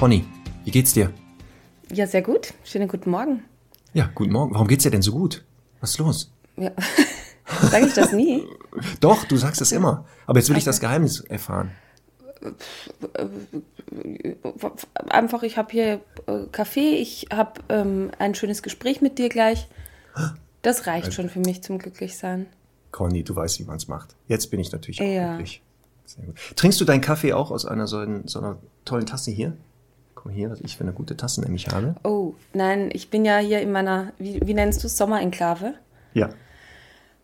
Conny, wie geht's dir? Ja, sehr gut. Schönen guten Morgen. Ja, guten Morgen. Warum geht's dir denn so gut? Was ist los? Ja. Sage ich das nie? Doch, du sagst es immer. Aber jetzt will ich das Geheimnis erfahren. Einfach, ich habe hier äh, Kaffee, ich habe ähm, ein schönes Gespräch mit dir gleich. Das reicht schon für mich zum Glücklichsein. Conny, du weißt, wie man's macht. Jetzt bin ich natürlich auch Ja. glücklich. Sehr gut. Trinkst du deinen Kaffee auch aus einer so, einen- so einer tollen Tasse hier? Guck mal hier, was ich für eine gute Tasse nämlich habe. Oh, nein, ich bin ja hier in meiner, wie, wie nennst du es, Sommerenklave. Ja.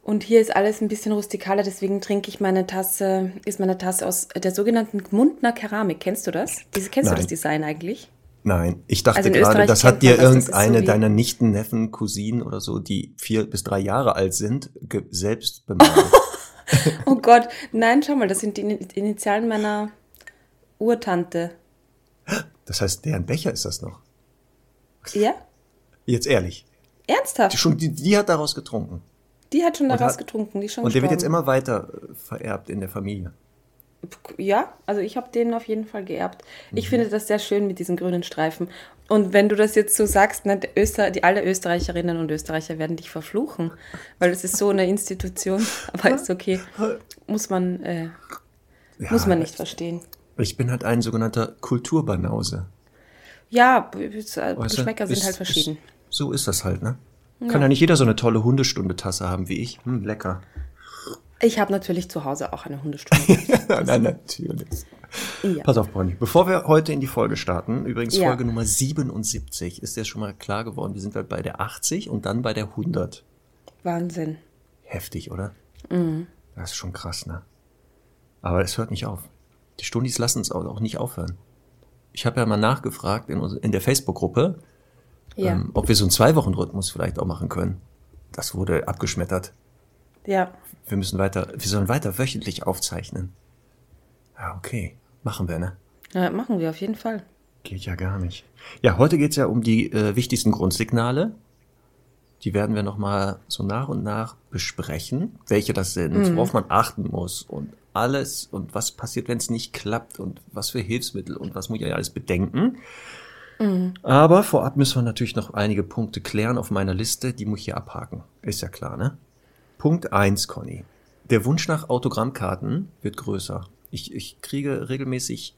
Und hier ist alles ein bisschen rustikaler, deswegen trinke ich meine Tasse, ist meine Tasse aus der sogenannten Gmundner Keramik. Kennst du das? Diese, kennst Nein. du das Design eigentlich? Nein, ich dachte Also gerade, das hat dir das, irgendeine so deiner Nichten, Neffen, Cousinen oder so, die vier bis drei Jahre alt sind, selbst bemalt. Oh Gott, nein, schau mal, das sind die Ini- Initialen meiner Urtante. Das heißt, deren Becher ist das noch. Ja? Jetzt ehrlich. Die, Ernsthaft? schon, die, die hat daraus getrunken. Die hat schon daraus hat- getrunken, die schon Und der wird jetzt gestorben. immer weiter äh, vererbt in der Familie. Ja, also ich habe den auf jeden Fall geerbt. Mhm. Ich finde das sehr schön mit diesen grünen Streifen. Und wenn du das jetzt so sagst, ne, die, Öster, die alle Österreicherinnen und Österreicher werden dich verfluchen, weil es ist so eine Institution. Aber ist okay, muss man äh, Ja, muss man nicht verstehen. Ich bin halt ein sogenannter Kulturbanause. Ja, b- äh, Weißt du? Geschmäcker sind halt verschieden. Ist, so ist das halt, ne? Kann ja nicht jeder so eine tolle Hundestunde-Tasse haben wie ich. Hm, lecker. Ich habe natürlich zu Hause auch eine Hundestunde. Nein, natürlich. ja. Pass auf, Bonnie. Bevor wir heute in die Folge starten, übrigens Ja. Folge Nummer 77, ist dir schon mal klar geworden, wir sind halt bei der 80 und dann bei der 100. Wahnsinn. Heftig, oder? Mhm. Das ist schon krass, ne? Aber es hört nicht auf. Die Stundis lassen es auch nicht aufhören. Ich habe ja mal nachgefragt in, in der Facebook-Gruppe, Ja. ähm, ob wir so einen Zwei-Wochen-Rhythmus vielleicht auch machen können. Das wurde abgeschmettert. ja. Wir müssen weiter, wir sollen weiter wöchentlich aufzeichnen. Ja, okay. Machen wir, ne? ja, machen wir auf jeden Fall. Geht ja gar nicht. Ja, heute geht's ja um die äh, wichtigsten Grundsignale. Die werden wir nochmal so nach und nach besprechen, welche das sind, worauf man achten muss und alles und was passiert, wenn es nicht klappt und was für Hilfsmittel und was muss ich alles bedenken. Aber vorab müssen wir natürlich noch einige Punkte klären auf meiner Liste, die muss ich hier abhaken. Ist ja klar, ne? Punkt eins, Conny. Der Wunsch nach Autogrammkarten wird größer. Ich, ich kriege regelmäßig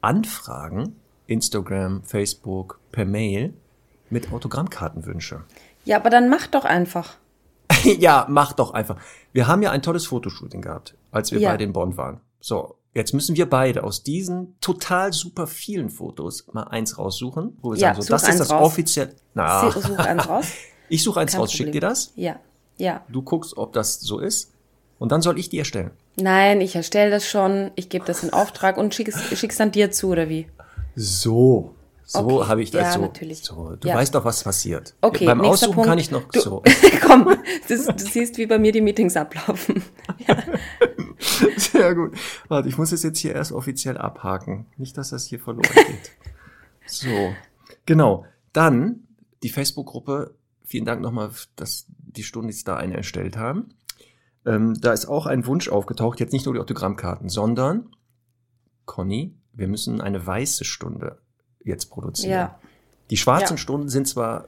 Anfragen, Instagram, Facebook, per Mail mit Autogrammkartenwünsche. Ja, aber dann mach doch einfach. ja, mach doch einfach. Wir haben ja ein tolles Fotoshooting gehabt, als wir Ja. beide in Bonn waren. So, jetzt müssen wir beide aus diesen total super vielen Fotos mal eins raussuchen, wo wir Ja, sagen, so, das ist das raus. offiziell. Na, Such eins raus. ich suche eins Kein raus, schick Problem. dir das, Ja, ja. du guckst, ob das so ist und dann soll ich die erstellen. Nein, ich erstelle das schon, ich gebe das in Auftrag und schicke es dann dir zu, oder wie? So. So Okay. habe ich das Ja, so. natürlich. so. Du Ja. weißt doch, was passiert. Okay, Beim Aussuchen Punkt. kann ich noch Du, so. Komm, das, du siehst, wie bei mir die Meetings ablaufen. Sehr gut. Warte, ich muss es jetzt hier erst offiziell abhaken. Nicht, dass das hier verloren geht. So. Genau. Dann die Facebook-Gruppe. Vielen Dank nochmal, dass die Stundis da eine erstellt haben. Ähm, da ist auch ein Wunsch aufgetaucht, jetzt nicht nur die Autogrammkarten, sondern, Conny, wir müssen eine weiße Stunde jetzt produzieren. Ja. Die schwarzen Ja. Stunden sind zwar,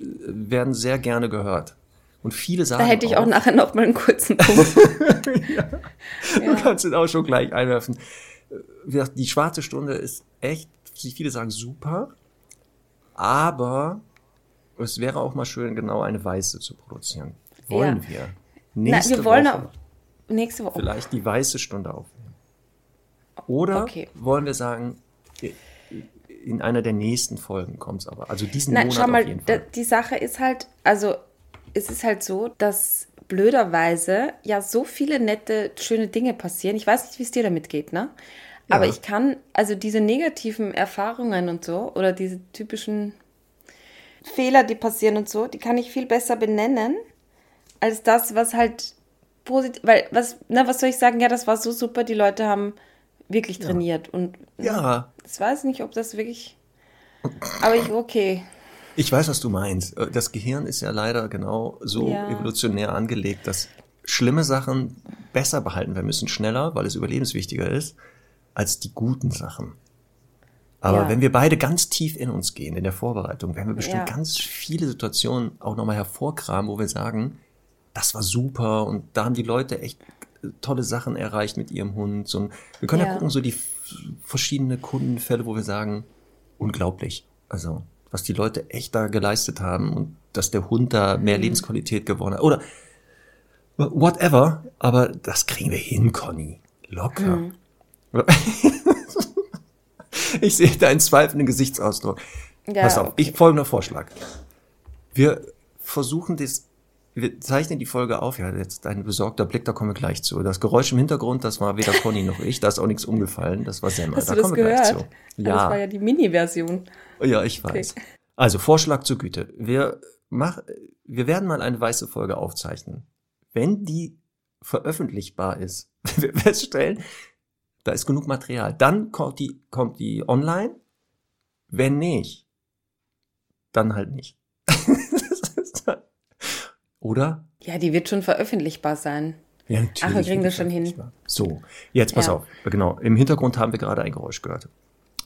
äh, werden sehr gerne gehört. Und viele sagen Da hätte ich auch nachher noch mal einen kurzen Punkt. Du kannst es auch schon gleich einwerfen. Äh, die schwarze Stunde ist echt, wie viele sagen, super. Aber es wäre auch mal schön, genau eine weiße zu produzieren. Wollen Ja. wir? Na, Nächste wir wollen Woche auch nächste Woche. vielleicht die weiße Stunde aufnehmen. Oder Okay. wollen wir sagen, in einer der nächsten Folgen kommt es aber. Also diesen Nein, Monat schau mal, auf jeden Fall. die Sache ist halt, also es ist halt so, dass blöderweise ja so viele nette, schöne Dinge passieren. Ich weiß nicht, wie es dir damit geht, ne? Aber ich kann, also diese negativen Erfahrungen und so, oder diese typischen Fehler, die passieren und so, die kann ich viel besser benennen, als das, was halt positiv, weil, was, na, was soll ich sagen? Ja, das war so super, die Leute haben wirklich trainiert und Ja. Ich weiß nicht, ob das wirklich, aber ich, okay. Ich weiß, was du meinst. Das Gehirn ist ja leider genau so Ja. evolutionär angelegt, dass schlimme Sachen besser behalten werden müssen, schneller, weil es überlebenswichtiger ist, als die guten Sachen. Aber Ja. wenn wir beide ganz tief in uns gehen, in der Vorbereitung, werden wir bestimmt Ja. ganz viele Situationen auch nochmal hervorkramen, wo wir sagen, das war super und da haben die Leute echt tolle Sachen erreicht mit ihrem Hund. Ein- wir können ja, Ja. gucken, so die verschiedene Kundenfälle, wo wir sagen, unglaublich. Also, was die Leute echt da geleistet haben und dass der Hund da mehr Mhm. Lebensqualität gewonnen hat. Oder whatever, aber das kriegen wir hin, Conny. Locker. Mhm. Ich sehe deinen zweifelnden Gesichtsausdruck. Ja, Pass auf, okay. ich folgender Vorschlag. Wir versuchen das, wir zeichnen die Folge auf, ja, jetzt dein besorgter Blick, da kommen wir gleich zu. Das Geräusch im Hintergrund, das war weder Conny noch ich, da ist auch nichts umgefallen, das war. Hast da kommen wir gehört? gleich zu. Das war ja die Mini-Version. Ja, ich weiß. Also Vorschlag zur Güte. Wir mach, wir werden mal eine weiße Folge aufzeichnen. Wenn die veröffentlichbar ist, wir feststellen, da ist genug Material. Dann kommt die, kommt die online. Wenn nicht, dann halt nicht. Oder? Ja, die wird schon veröffentlichbar sein. Ja, natürlich. Ach, wir kriegen das schon hin. So, jetzt pass Ja. auf. Genau, im Hintergrund haben wir gerade ein Geräusch gehört.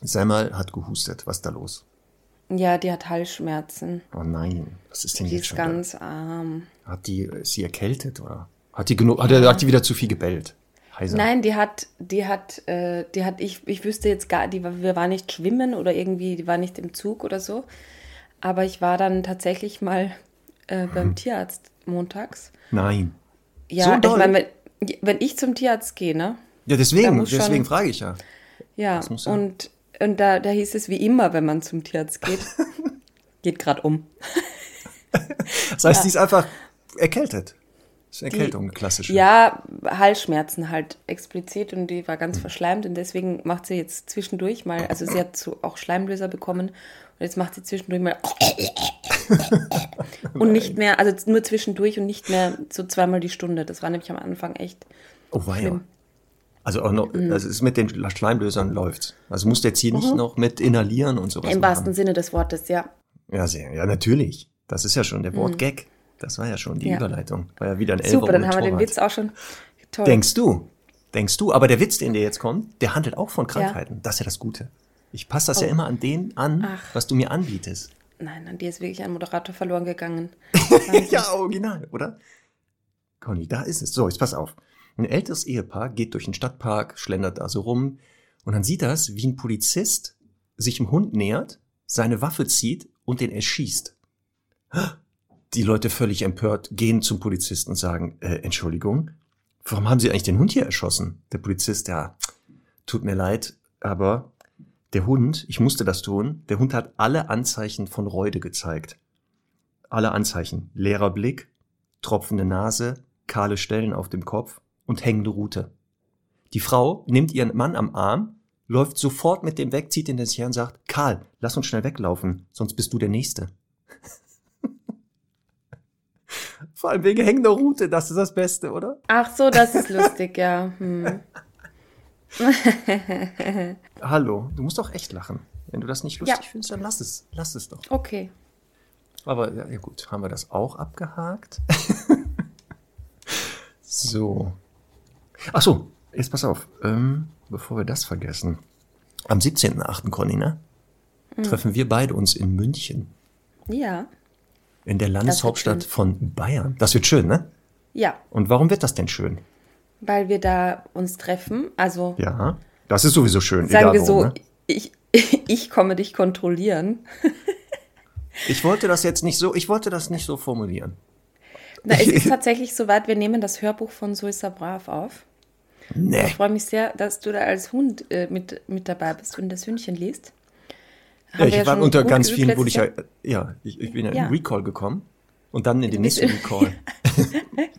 Semmel hat gehustet. Was ist da los? Ja, die hat Halsschmerzen. Oh nein, was ist denn Die jetzt ist schon ganz arm. da? Hat die, ist sie erkältet oder? Hat die genug, hat, er, hat die wieder zu viel gebellt? Heiser. Nein, die hat, die hat, äh, die hat, ich, ich wüsste jetzt gar, die war, wir waren nicht schwimmen oder irgendwie, die war nicht im Zug oder so. Aber ich war dann tatsächlich mal äh, beim Tierarzt montags. Nein. Ja, So ich doll? meine, wenn, wenn ich zum Tierarzt gehe, ne? Ja, deswegen, muss schon- deswegen frage ich ja. Ja, ja- und, und da, da hieß es wie immer, wenn man zum Tierarzt geht, geht gerade um. Das heißt, die ist einfach erkältet. Das ist Erkältung, eine klassische. Ja, Halsschmerzen halt explizit und die war ganz verschleimt und deswegen macht sie jetzt zwischendurch mal, also sie hat so auch Schleimlöser bekommen und jetzt macht sie zwischendurch mal und nicht mehr, also nur zwischendurch und nicht mehr so zweimal die Stunde. Das war nämlich am Anfang echt. Oh. Schlimm. Also auch noch, Mhm. also es ist mit den Schleimlösern läuft. Also muss der jetzt hier nicht noch mit inhalieren und sowas Im wahrsten machen. Sinne des Wortes, ja. Ja, sehr, ja, natürlich. Das ist ja schon der Wort-Gag. Das war ja schon die Mhm. Ja. Überleitung. War ja wieder ein Elfer Super, dann haben wir den. Witz auch schon. Toll. Denkst du? Denkst du? Aber der Witz, den dir jetzt kommt, der handelt auch von Krankheiten. Das ist ja das Gute. Ich passe das ja immer an den an, Oh. Ach. was du mir anbietest. Nein, an dir ist wirklich ein Moderator verloren gegangen. ja, original, oder? Conny, da ist es. So, jetzt pass auf. Ein älteres Ehepaar geht durch den Stadtpark, schlendert da so rum und dann sieht das, wie ein Polizist sich dem Hund nähert, seine Waffe zieht und den erschießt. Die Leute völlig empört gehen zum Polizisten und sagen, äh, Entschuldigung, warum haben Sie eigentlich den Hund hier erschossen? Der Polizist, ja, tut mir leid, aber der Hund, ich musste das tun, der Hund hat alle Anzeichen von Reude gezeigt. Alle Anzeichen. Leerer Blick, tropfende Nase, kahle Stellen auf dem Kopf und hängende Rute. Die Frau nimmt ihren Mann am Arm, läuft sofort mit dem weg, zieht ihn in sich her und sagt, Karl, lass uns schnell weglaufen, sonst bist du der Nächste. Vor allem wegen hängender Rute, das ist das Beste, oder? Ach so, das ist lustig, ja. Hm. Hallo, du musst doch echt lachen. Wenn du das nicht lustig Ja. findest, dann lass es. Lass es doch. Okay. Aber ja, gut, haben wir das auch abgehakt? so. Ach so, jetzt pass auf, ähm, bevor wir das vergessen. Am 17.8. Conny, ne? Treffen wir beide uns in München, Ja. in der Landeshauptstadt von Bayern. Das wird schön, ne? Ja, Und warum wird das denn schön? Weil wir da uns treffen. Also Ja, das ist sowieso schön. sagen wir so, ne? ich, ich komme dich kontrollieren. Ich wollte das jetzt nicht so, ich wollte das nicht so formulieren. Na, es ist tatsächlich soweit, wir nehmen das Hörbuch von So ist er brav auf. Nee. Ich freue mich sehr, dass du da als Hund äh, mit, mit dabei bist und das Hündchen liest. Ja, ich wir war unter ganz vielen, wurde ich ja, ja, ich, ich bin ja in Ja. den Recall gekommen und dann in den nächsten Recall.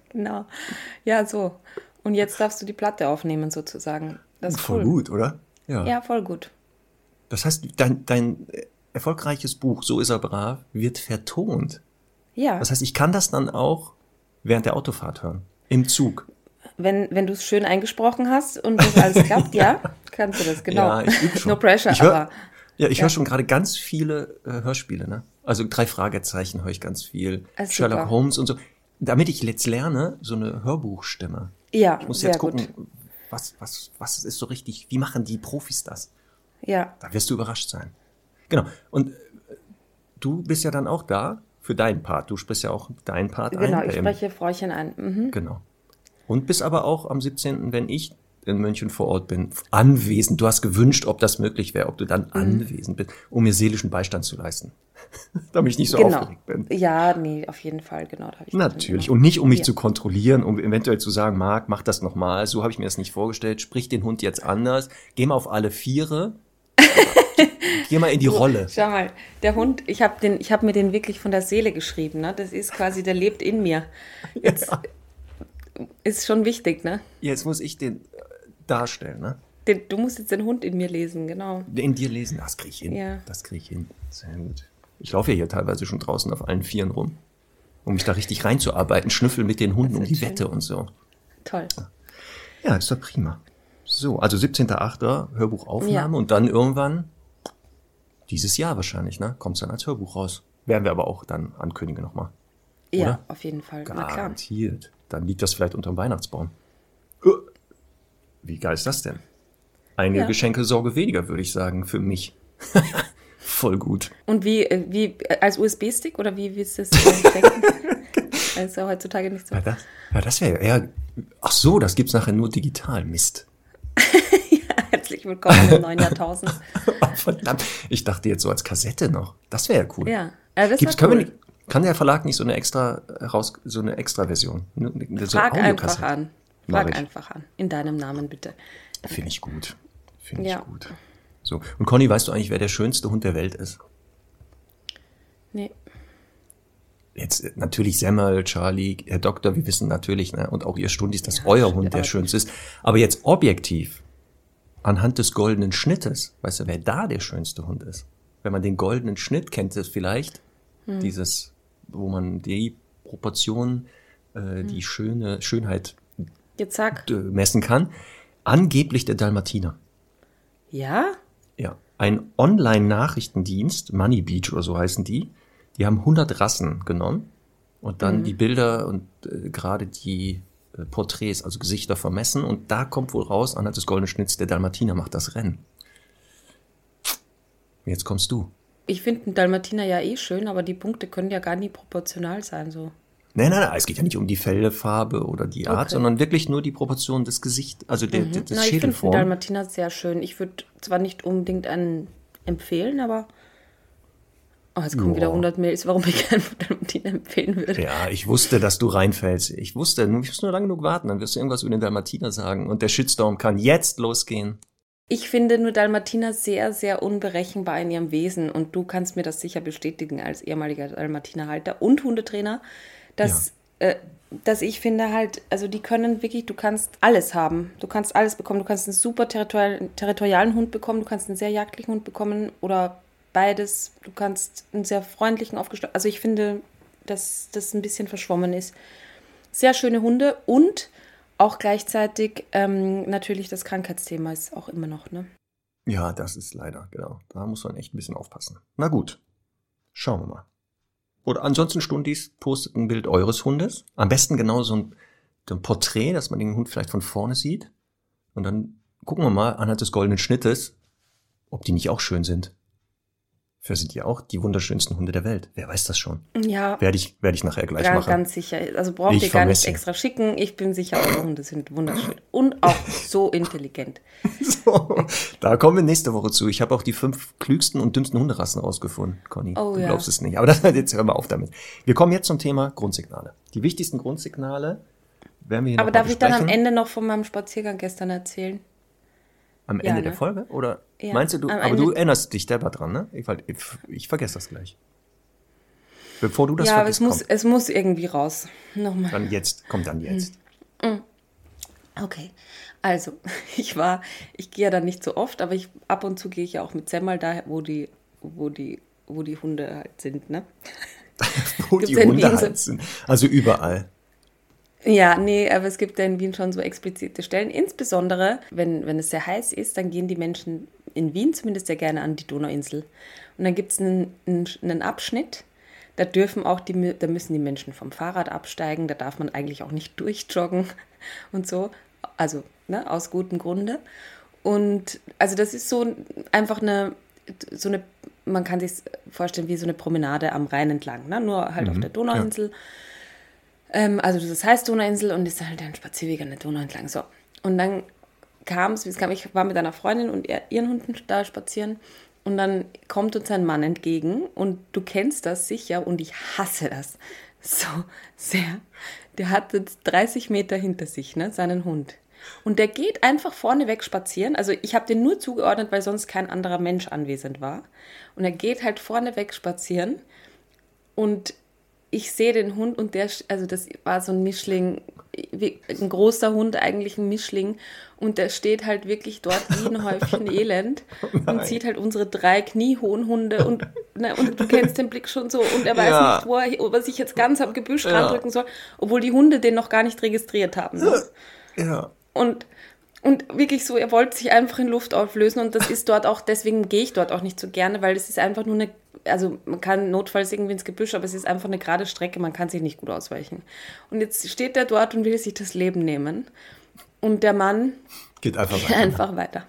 Genau. Ja, so. Und jetzt darfst du die Platte aufnehmen, sozusagen. Das ist Voll cool. gut, oder? Ja. Ja, voll gut. Das heißt, dein, dein erfolgreiches Buch, So ist er brav, wird vertont. Ja, Das heißt, ich kann das dann auch während der Autofahrt hören. Im Zug. wenn, wenn du es schön eingesprochen hast und das alles klappt, ja, kannst du das, genau. Ja, ich übe schon. No pressure, ich hör, aber Ja, ich Ja. höre schon gerade ganz viele äh, Hörspiele, ne? Also drei Fragezeichen höre ich ganz viel. Ah, super. Sherlock Holmes und so. Damit ich jetzt lerne, so eine Hörbuchstimme. Ja, Ich muss jetzt gucken, gut. was, was, was ist so richtig, wie machen die Profis das? Ja, Da wirst du überrascht sein. Genau. Und äh, du bist ja dann auch da für deinen Part. Du sprichst ja auch deinen Part genau, ein. ich ähm, spreche Fräuchen an. Mhm. Genau. Und bist aber auch am 17., wenn ich in München vor Ort bin, anwesend. Du hast gewünscht, ob das möglich wäre, ob du Mhm. dann anwesend bist, um mir seelischen Beistand zu leisten. Damit ich nicht so Genau. aufgeregt bin. Ja, nee, auf jeden Fall, genau. Hab Natürlich. Und nicht, um mich Ja. zu kontrollieren, um eventuell zu sagen, Marc, mach das nochmal. So habe ich mir das nicht vorgestellt. Sprich den Hund jetzt anders. Geh mal auf alle Viere. Geh mal in die Rolle. Schau mal, der Hund, ich habe habe mir den wirklich von der Seele geschrieben, ne? Das ist quasi, der lebt in mir. Jetzt ist schon wichtig, ne? Jetzt muss ich den äh, darstellen, ne? Den, du musst jetzt den Hund in mir lesen, genau. In dir lesen, das krieg ich hin. Ja. Das krieg ich hin. Sehr gut. Ich laufe ja hier teilweise schon draußen auf allen Vieren rum, um mich da richtig reinzuarbeiten. Schnüffel mit den Hunden um die schön. Wette und so. Toll. Ja, ist doch prima. So, also 17.8. Hörbuchaufnahme Ja. und dann irgendwann, dieses Jahr wahrscheinlich, ne? Kommt dann als Hörbuch raus. Werden wir aber auch dann ankündigen nochmal. Ja, Oder? auf jeden Fall. Garantiert. Dann liegt das vielleicht unterm Weihnachtsbaum. Wie geil ist das denn? Eine Ja. Geschenkesorge weniger, würde ich sagen, für mich. Voll gut. Und wie, äh, wie äh, als USB-Stick oder wie willst du das? Das ist ja heutzutage nicht so. Ja, das, ja, das wäre eher. Ach so, das gibt's nachher nur digital. Mist. Herzlich willkommen im neuen Jahrtausend. Verdammt. Ich dachte jetzt so als Kassette noch. Das wäre ja cool. Ja, äh, das Gibt's, können cool. wir kann der Verlag nicht so eine extra raus, so eine extra Version? Nur eine- So Frag einfach an. Frag einfach an. In deinem Namen bitte. Finde ich gut. Finde Ja. ich gut. So. Und Conny, weißt du eigentlich, wer der schönste Hund der Welt ist? Nee. Jetzt äh, natürlich Semmel, Charlie, Herr Doktor, wir wissen natürlich, ne, und auch ihr Stundis, dass euer Hund der schönste ist. Aber jetzt objektiv, anhand des goldenen Schnittes, weißt du, wer da der schönste Hund ist? Wenn man den goldenen Schnitt kennt, ist vielleicht Hm. dieses, wo man die Proportion, äh, Hm. die schöne Schönheit Jetzt sag. messen kann. Angeblich der Dalmatiner. Ja? Ein Online-Nachrichtendienst, Money Beach oder so heißen die, die haben 100 Rassen genommen und dann die Bilder und äh, gerade die äh, Porträts, also Gesichter vermessen und da kommt wohl raus, anhand des goldenen Schnitts, der Dalmatiner macht das Rennen. Jetzt kommst du. Ich finde einen Dalmatiner ja eh schön, aber die Punkte können ja gar nie proportional sein. So. Nein, nein, nein, es geht ja nicht um die Fellfarbe oder die Art, Okay. sondern wirklich nur die Proportion des Gesichts, also der, der, des Na, ich finde. Dalmatiner sehr schön. Ich würde zwar nicht unbedingt einen empfehlen, aber. Oh, jetzt kommen Ja. wieder 100 Mails, warum ich keinen Dalmatiner empfehlen würde. Ja, ich wusste, dass du reinfällst. Ich wusste, du musst nur lang genug warten, dann wirst du irgendwas über den Dalmatiner sagen und der Shitstorm kann jetzt losgehen. Ich finde nur Dalmatiner sehr, sehr unberechenbar in ihrem Wesen und du kannst mir das sicher bestätigen als ehemaliger Dalmatinerhalter und Hundetrainer, dass, äh, dass ich finde halt, also die können wirklich, du kannst alles haben. Du kannst alles bekommen. Du kannst einen super territorial, territorialen Hund bekommen, du kannst einen sehr jagdlichen Hund bekommen oder beides. Du kannst einen sehr freundlichen aufgestellt. Also ich finde, dass das ein bisschen verschwommen ist. Sehr schöne Hunde und auch gleichzeitig ähm, natürlich das Krankheitsthema ist auch immer noch, ne? Ja, das ist leider, genau. Da muss man echt ein bisschen aufpassen. Na gut, schauen wir mal. Oder ansonsten Stundis postet ein Bild eures Hundes. Am besten genau so ein, so ein Porträt, dass man den Hund vielleicht von vorne sieht. Und dann gucken wir mal anhand des goldenen Schnittes, ob die nicht auch schön sind. Für sind die auch die wunderschönsten Hunde der Welt. Wer weiß das schon? Ja, Werde ich, werde ich nachher gleich ganz, machen. ganz sicher. Also braucht Ich ihr gar nicht extra schicken. Ich bin sicher, eure Hunde sind wunderschön und auch so intelligent. So, da kommen wir nächste Woche zu. Ich habe auch die fünf klügsten und dümmsten Hunderassen rausgefunden, Conny. Oh du ja. glaubst es nicht. Aber das, jetzt hören wir auf damit. Wir kommen jetzt zum Thema Grundsignale. Die wichtigsten Grundsignale werden wir hier Aber darf ich dann am. Ende noch von meinem Spaziergang gestern erzählen? Am Ja, Ende ne? der Folge? Oder Ja, meinst du, du aber du Ende- erinnerst dich selber dran, ne? Ich, ich, ich vergesse das gleich. Bevor du das ja, aber es vergisst, muss, es muss irgendwie raus. Nochmal. dann jetzt, komm dann jetzt. Mm. Okay, also ich war, ich gehe ja da nicht so oft, aber ich ab und zu gehe ich ja auch mit Semmel da, wo die, wo die, wo die Hunde halt sind, ne? Wo die Hunde halt sind. Also überall. Ja, nee, aber es gibt ja in Wien schon so explizite Stellen. Insbesondere, wenn, wenn es sehr heiß ist, dann gehen die Menschen in Wien zumindest sehr gerne an die Donauinsel. Und dann gibt es einen, einen, einen Abschnitt, da dürfen auch die, da müssen die Menschen vom Fahrrad absteigen, da darf man eigentlich auch nicht durchjoggen und so. Also, ne, aus gutem Grunde. Und also das ist so einfach eine, so eine, man kann sich vorstellen wie so eine Promenade am Rhein entlang, ne? nur halt mhm, auf der Donauinsel. Ja. Ähm, also das heißt Donauinsel und ist halt ein Spazierweg an der Donau entlang. So. Und dann kam es, ich war mit einer Freundin und ihren Hunden da spazieren und dann kommt uns ein Mann entgegen und du kennst das sicher und ich hasse das so sehr. Der hat jetzt 30 Meter hinter sich, ne, seinen Hund. Und der geht einfach vorneweg spazieren. Also ich habe den nur zugeordnet, weil sonst kein anderer Mensch anwesend war. Und er geht halt vorneweg spazieren und ich sehe den Hund und der, also das war so ein Mischling, ein großer Hund, eigentlich ein Mischling. Und der steht halt wirklich dort wie ein Häufchen Elend oh und sieht halt unsere drei kniehohen Hunde und, ne, und du kennst den Blick schon so und er weiß ja. nicht, wo er, ob er sich jetzt ganz am Gebüsch ja. randrücken soll, obwohl die Hunde den noch gar nicht registriert haben. Ne? Ja. Und und wirklich so, er wollte sich einfach in Luft auflösen und das ist dort auch, deswegen gehe ich dort auch nicht so gerne, weil es ist einfach nur eine, also man kann notfalls irgendwie ins Gebüsch, aber es ist einfach eine gerade Strecke, man kann sich nicht gut ausweichen. Und jetzt steht er dort und will sich das Leben nehmen. Und der Mann geht einfach weiter. Einfach weiter.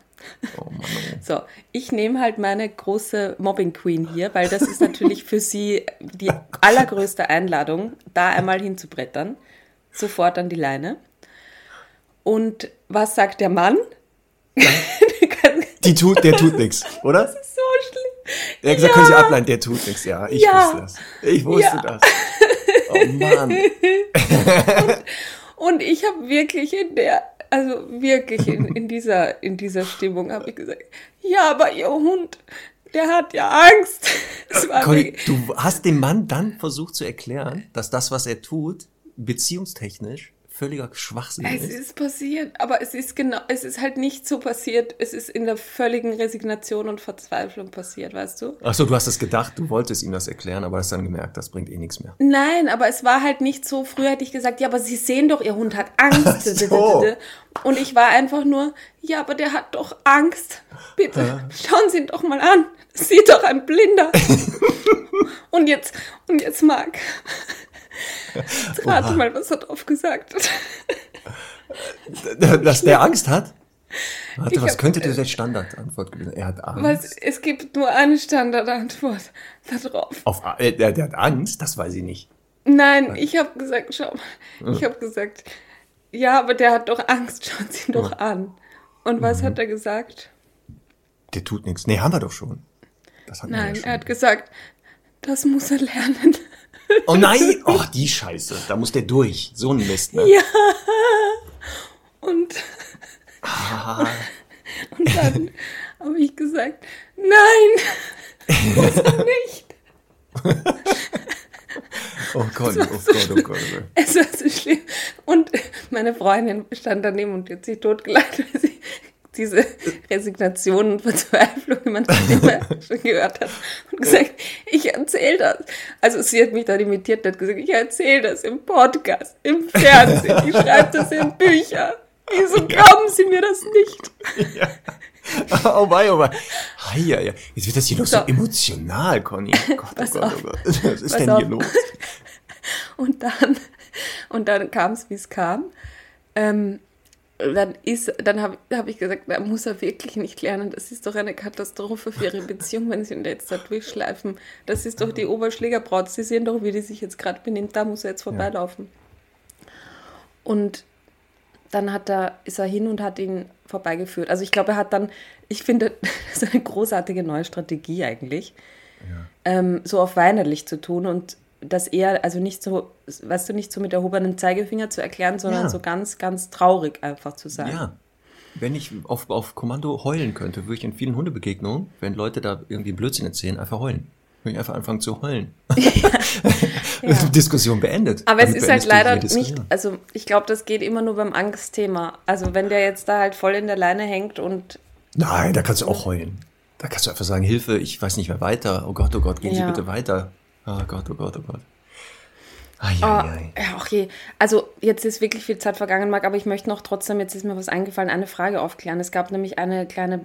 Oh Mann, oh. So, ich nehme halt meine große Mobbing Queen hier, weil das ist natürlich für sie die allergrößte Einladung, da einmal hinzubrettern. Sofort an die Leine. Und was sagt der Mann? Die tut, der tut nichts, oder? Das ist. Er hat gesagt, ja. können Sie ableiten, der tut nichts. Ja, ich ja. wusste das. Ich wusste ja. das. Oh Mann. Und, und ich habe wirklich in der, also wirklich in, in, dieser, in dieser Stimmung habe ich gesagt, ja, aber Ihr Hund, der hat ja Angst. Conny, du hast dem Mann dann versucht zu erklären, dass das, was er tut, beziehungstechnisch völliger Schwachsinn es ist. Es ist passiert, aber es ist genau, es ist halt nicht so passiert. Es ist in der völligen Resignation und Verzweiflung passiert, weißt du? Ach so, du hast es gedacht, du wolltest ihm das erklären, aber hast dann gemerkt, das bringt eh nichts mehr. Nein, aber es war halt nicht so. Früher hätte ich gesagt, ja, aber Sie sehen doch, Ihr Hund hat Angst. so. Und ich war einfach nur, ja, aber der hat doch Angst. Bitte, ja. schauen Sie ihn doch mal an. sieht doch ein Blinder. und jetzt, und jetzt Marc. Jetzt rate mal, was er drauf gesagt hat. Dass der Angst hat? Warte, was hab, könnte der Standardantwort gewesen? Er hat Angst. Was, es gibt nur eine Standardantwort darauf. Auf, äh, der, der, hat Angst? Das weiß ich nicht. Nein, Nein. ich habe gesagt, schau mal, ich habe gesagt, ja, aber der hat doch Angst, schauen Sie ihn doch ja. an. Und was mhm. hat er gesagt? Der tut nichts. Nee, haben wir doch schon. Nein, er hat gesagt, das muss er lernen. Oh nein! Oh, die Scheiße. Da muss der durch. So ein Mist, ne? Ja. Und, ah. und dann habe ich gesagt, nein, muss er nicht. oh Gott, oh so Gott, oh Gott, oh Gott. Es war so schlimm. Und meine Freundin stand daneben und hat sich totgelacht, weil sie diese Resignation und Verzweiflung, wie man das immer schon gehört hat, und gesagt, ich erzähle das. Also sie hat mich dann imitiert und hat gesagt, ich erzähle das im Podcast, im Fernsehen, ich schreibe das in Bücher. Wieso glauben Sie mir das nicht? Ja. Oh wei, oh. Ah, ja, ja. Jetzt wird das hier noch so, so emotional, Conny. Oh Gott, oh Gott, oh Gott. Was ist denn auf. hier los? Und dann, und dann kam es, wie es kam. Ähm, dann ist, dann habe hab ich gesagt, da muss er wirklich nicht lernen. Das ist doch eine Katastrophe für ihre Beziehung, wenn sie ihn jetzt da durchschleifen. Das ist doch die Oberschlägerbraut. Sie sehen doch, wie die sich jetzt gerade benimmt. Da muss er jetzt vorbeilaufen. Ja. Und dann hat er, ist er hin und hat ihn vorbeigeführt. Also ich glaube, er hat dann, ich finde, das ist eine großartige neue Strategie eigentlich, ja. ähm, so auf weinerlich zu tun und das eher, also nicht so, weißt du, nicht so mit erhobenem Zeigefinger zu erklären, sondern ja. so ganz, ganz traurig einfach zu sein. Ja. Wenn ich auf, auf Kommando heulen könnte, würde ich in vielen Hundebegegnungen, wenn Leute da irgendwie Blödsinn erzählen, einfach heulen. Würde ich einfach anfangen zu heulen. ja. Diskussion beendet. Aber es ist halt leider nicht, also ich glaube, das geht immer nur beim Angstthema. Also wenn der jetzt da halt voll in der Leine hängt und. Nein, da kannst du auch heulen. Da kannst du einfach sagen, Hilfe, ich weiß nicht mehr weiter. Oh Gott, oh Gott, gehen ja. Sie bitte weiter. Oh Gott, oh Gott, oh Gott. Ai, ai, ai. Oh, ja, okay. Also jetzt ist wirklich viel Zeit vergangen, Marc, aber ich möchte noch trotzdem, jetzt ist mir was eingefallen, eine Frage aufklären. Es gab nämlich eine kleine,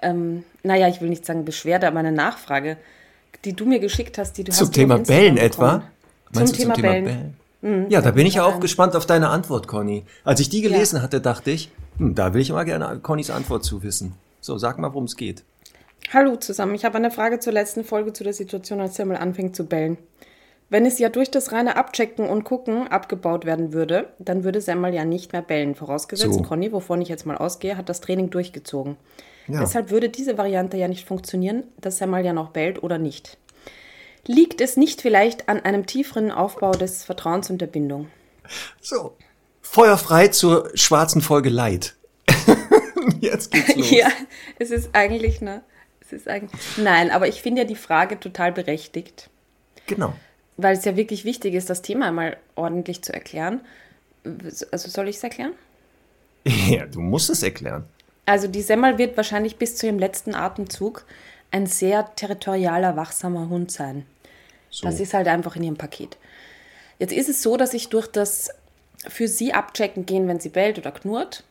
ähm, naja, ich will nicht sagen Beschwerde, aber eine Nachfrage, die du mir geschickt hast, die du Zum hast Thema Bellen etwa? Meinst zum, Thema, zum Thema Bellen? Bellen? Mhm, ja, da bin ich ja auch gespannt auf deine Antwort, Conny. Als ich die gelesen ja. hatte, dachte ich, hm, da will ich immer gerne Connys Antwort zu wissen. So, sag mal, worum es geht. Hallo zusammen, ich habe eine Frage zur letzten Folge zu der Situation, als Semmel anfängt zu bellen. Wenn es ja durch das reine Abchecken und Gucken abgebaut werden würde, dann würde Semmel ja nicht mehr bellen. Vorausgesetzt, so. Conny, wovon ich jetzt mal ausgehe, hat das Training durchgezogen. Ja. Deshalb würde diese Variante ja nicht funktionieren, dass Semmel ja noch bellt oder nicht. Liegt es nicht vielleicht an einem tieferen Aufbau des Vertrauens und der Bindung? So, feuerfrei zur schwarzen Folge Leid. Jetzt geht's los. ja, es ist eigentlich, ne? Es ist eigentlich. Nein, aber ich finde ja die Frage total berechtigt. Genau. Weil es ja wirklich wichtig ist, das Thema mal ordentlich zu erklären. Also soll ich es erklären? Ja, du musst es erklären. Also die Semmel wird wahrscheinlich bis zu ihrem letzten Atemzug ein sehr territorialer, wachsamer Hund sein. So. Das ist halt einfach in ihrem Paket. Jetzt ist es so, dass ich durch das für sie abchecken gehen, wenn sie bellt oder knurrt,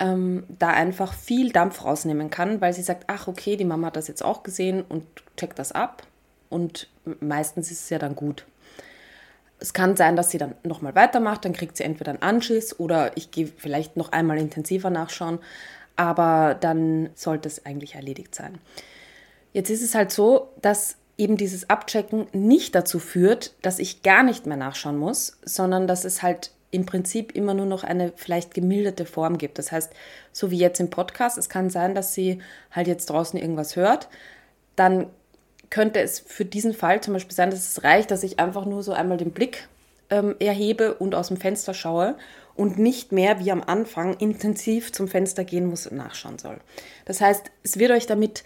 ähm, da einfach viel Dampf rausnehmen kann, weil sie sagt, ach okay, die Mama hat das jetzt auch gesehen und checkt das ab und meistens ist es ja dann gut. Es kann sein, dass sie dann nochmal weitermacht, dann kriegt sie entweder einen Anschiss oder ich gehe vielleicht noch einmal intensiver nachschauen, aber dann sollte es eigentlich erledigt sein. Jetzt ist es halt so, dass eben dieses Abchecken nicht dazu führt, dass ich gar nicht mehr nachschauen muss, sondern dass es halt im Prinzip immer nur noch eine vielleicht gemilderte Form gibt. Das heißt, so wie jetzt im Podcast, es kann sein, dass sie halt jetzt draußen irgendwas hört, dann könnte es für diesen Fall zum Beispiel sein, dass es reicht, dass ich einfach nur so einmal den Blick ähm, erhebe und aus dem Fenster schaue und nicht mehr wie am Anfang intensiv zum Fenster gehen muss und nachschauen soll. Das heißt, es wird euch damit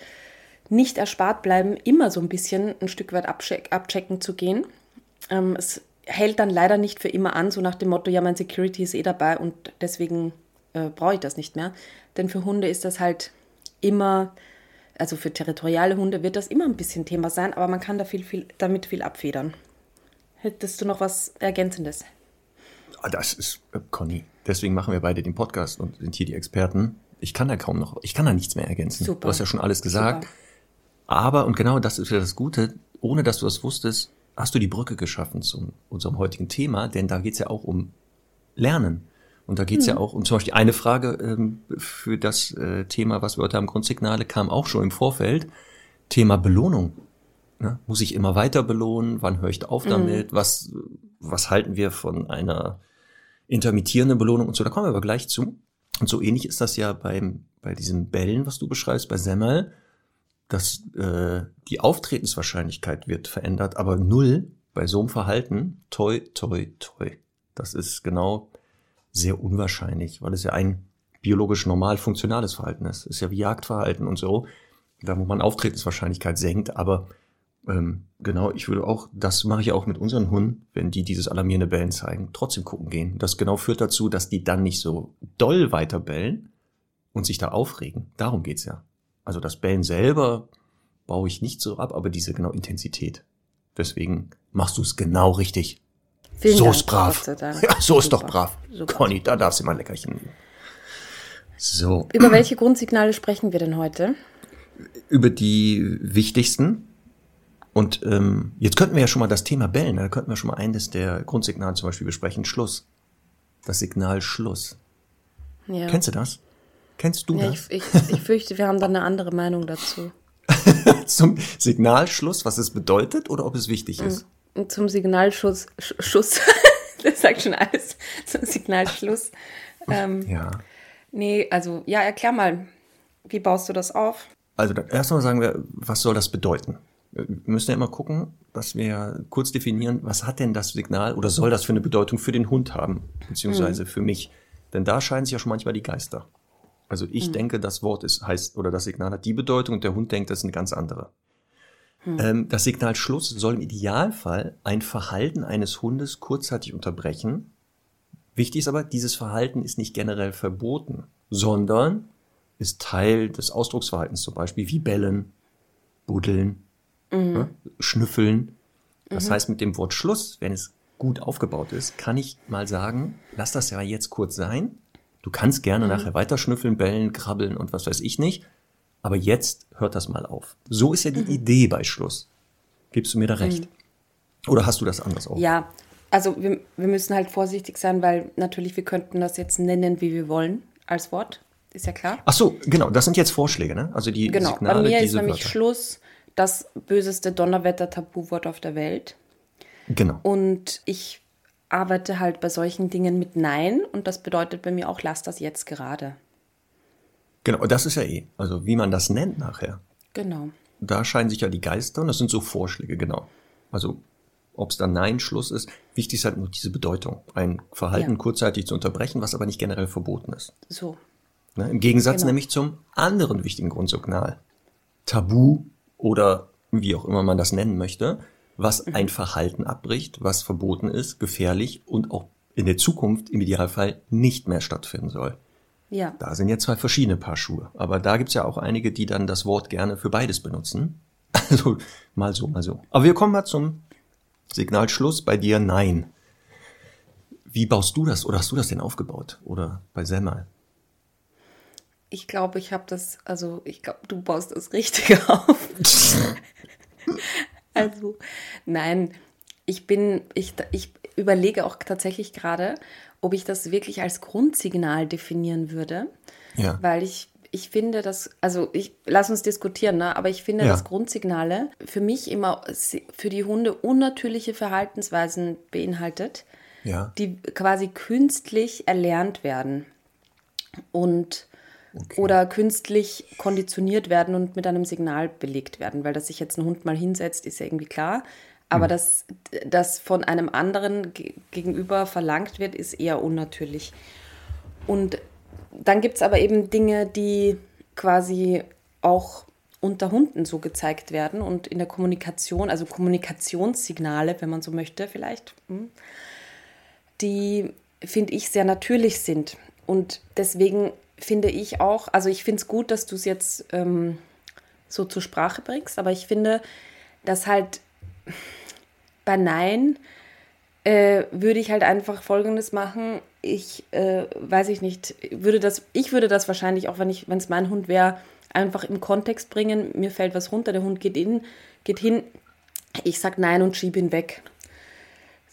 nicht erspart bleiben, immer so ein bisschen ein Stück weit abcheck abchecken zu gehen. Ähm, es hält dann leider nicht für immer an, so nach dem Motto, ja, mein Security ist eh dabei und deswegen äh, brauche ich das nicht mehr. Denn für Hunde ist das halt immer, also für territoriale Hunde wird das immer ein bisschen Thema sein, aber man kann da viel, viel, damit viel abfedern. Hättest du noch was Ergänzendes? Ah, das ist, äh, Conny, deswegen machen wir beide den Podcast und sind hier die Experten. Ich kann da kaum noch, ich kann da nichts mehr ergänzen. Super. Du hast ja schon alles gesagt. Super. Aber, und genau das ist ja das Gute, ohne dass du das wusstest, hast du die Brücke geschaffen zu unserem heutigen Thema, denn da geht es ja auch um Lernen. Und da geht es mhm. ja auch um zum Beispiel eine Frage ähm, für das äh, Thema, was wir heute haben, Grundsignale, kam auch schon im Vorfeld. Thema Belohnung. Ne? Muss ich immer weiter belohnen? Wann höre ich auf mhm. damit? Mhm. Was, was halten wir von einer intermittierenden Belohnung und so? Da kommen wir aber gleich zu. Und so ähnlich ist das ja beim, bei diesen Bällen, was du beschreibst, bei Semmel dass äh, die Auftretenswahrscheinlichkeit wird verändert, aber null bei so einem Verhalten, toi, toi, toi. Das ist genau sehr unwahrscheinlich, weil es ja ein biologisch normal funktionales Verhalten ist. Ist ja wie Jagdverhalten und so, da wo man Auftretenswahrscheinlichkeit senkt, aber ähm, genau, ich würde auch, das mache ich auch mit unseren Hunden, wenn die dieses alarmierende Bellen zeigen, trotzdem gucken gehen. Das genau führt dazu, dass die dann nicht so doll weiter bellen und sich da aufregen. Darum geht's ja. Also das Bellen selber baue ich nicht so ab, aber diese genau Intensität. Deswegen machst du es genau richtig. Vielen so Dank, ist brav. Ja, so ist doch brav. Super. Conny, da darfst du mal ein Leckerchen nehmen. So. Über welche Grundsignale sprechen wir denn heute? Über die wichtigsten. Und ähm, jetzt könnten wir ja schon mal das Thema Bellen, da könnten wir schon mal eines der Grundsignale zum Beispiel besprechen. Schluss. Das Signal Schluss. Ja. Kennst du das? Kennst du ja, das? Ich, ich, ich fürchte, wir haben da eine andere Meinung dazu. Zum Signalschluss, was es bedeutet oder ob es wichtig ist? Mm, zum Signalschuss, Sch Schuss, das sagt schon alles. Zum Signalschluss. Ähm, ja. Nee, also, ja, erklär mal, wie baust du das auf? Also, erstmal sagen wir, was soll das bedeuten? Wir müssen ja immer gucken, dass wir kurz definieren, was hat denn das Signal oder soll das für eine Bedeutung für den Hund haben, beziehungsweise mhm. für mich? Denn da scheiden sich ja schon manchmal die Geister. Also ich mhm. denke, das Wort ist, heißt, oder das Signal hat die Bedeutung und der Hund denkt, das ist eine ganz andere. Ähm, das Signal Schluss soll im Idealfall ein Verhalten eines Hundes kurzzeitig unterbrechen. Wichtig ist aber, dieses Verhalten ist nicht generell verboten, sondern ist Teil des Ausdrucksverhaltens, zum Beispiel wie bellen, buddeln, ne, schnüffeln. Das heißt, mit dem Wort Schluss, wenn es gut aufgebaut ist, kann ich mal sagen, lass das ja jetzt kurz sein. Du kannst gerne nachher weiter schnüffeln, bellen, krabbeln und was weiß ich nicht. Aber jetzt hört das mal auf. So ist ja die Idee bei Schluss. Gibst du mir da recht? Oder hast du das anders auch? Ja, also wir, wir müssen halt vorsichtig sein, weil natürlich wir könnten das jetzt nennen, wie wir wollen, als Wort. Ist ja klar. Ach so, genau. Das sind jetzt Vorschläge, ne? Also die Genau. Signale, Bei mir ist nämlich Wörter. Schluss das böseste Donnerwetter-Tabuwort auf der Welt. Genau. Und ich arbeite halt bei solchen Dingen mit Nein und das bedeutet bei mir auch, lass das jetzt gerade. Genau. Und das ist ja eh. Also wie man das nennt nachher. Genau. Da scheinen sich ja die Geister und das sind so Vorschläge, genau. Also ob es dann Nein, Schluss ist. Wichtig ist halt nur diese Bedeutung. Ein Verhalten Ja. kurzzeitig zu unterbrechen, was aber nicht generell verboten ist. So. Ne? Im Gegensatz Genau. nämlich zum anderen wichtigen Grundsignal. Tabu oder wie auch immer man das nennen möchte, was ein Verhalten abbricht, was verboten ist, gefährlich und auch in der Zukunft im Idealfall nicht mehr stattfinden soll. Ja. Da sind jetzt zwei verschiedene Paar Schuhe. Aber da gibt's ja auch einige, die dann das Wort gerne für beides benutzen. Also mal so, mal so. Aber wir kommen mal zum Signal Schluss. Bei dir nein. Wie baust du das oder hast du das denn aufgebaut? Oder bei Selma? Ich glaube, ich habe das, also ich glaube, du baust das richtig auf. Also, nein, ich bin, ich, ich überlege auch tatsächlich gerade, ob ich das wirklich als Grundsignal definieren würde, Ja. weil ich, ich finde, dass, also ich, lass uns diskutieren, ne? aber ich finde, Ja. dass Grundsignale für mich immer für die Hunde unnatürliche Verhaltensweisen beinhaltet, Ja. die quasi künstlich erlernt werden und Okay. oder künstlich konditioniert werden und mit einem Signal belegt werden, weil dass sich jetzt ein Hund mal hinsetzt, ist ja irgendwie klar. Aber dass das von einem anderen ge- gegenüber verlangt wird, ist eher unnatürlich. Und dann gibt es aber eben Dinge, die quasi auch unter Hunden so gezeigt werden und in der Kommunikation, also Kommunikationssignale, wenn man so möchte, vielleicht, hm, die, finde ich, sehr natürlich sind. Und deswegen finde ich auch, also ich finde es gut, dass du es jetzt ähm, so zur Sprache bringst, aber ich finde, dass halt bei Nein äh, würde ich halt einfach Folgendes machen. Ich äh, weiß ich nicht, würde das, ich würde das wahrscheinlich auch, wenn es mein Hund wäre, einfach im Kontext bringen. Mir fällt was runter, der Hund geht in, geht hin, ich sag Nein und schiebe ihn weg.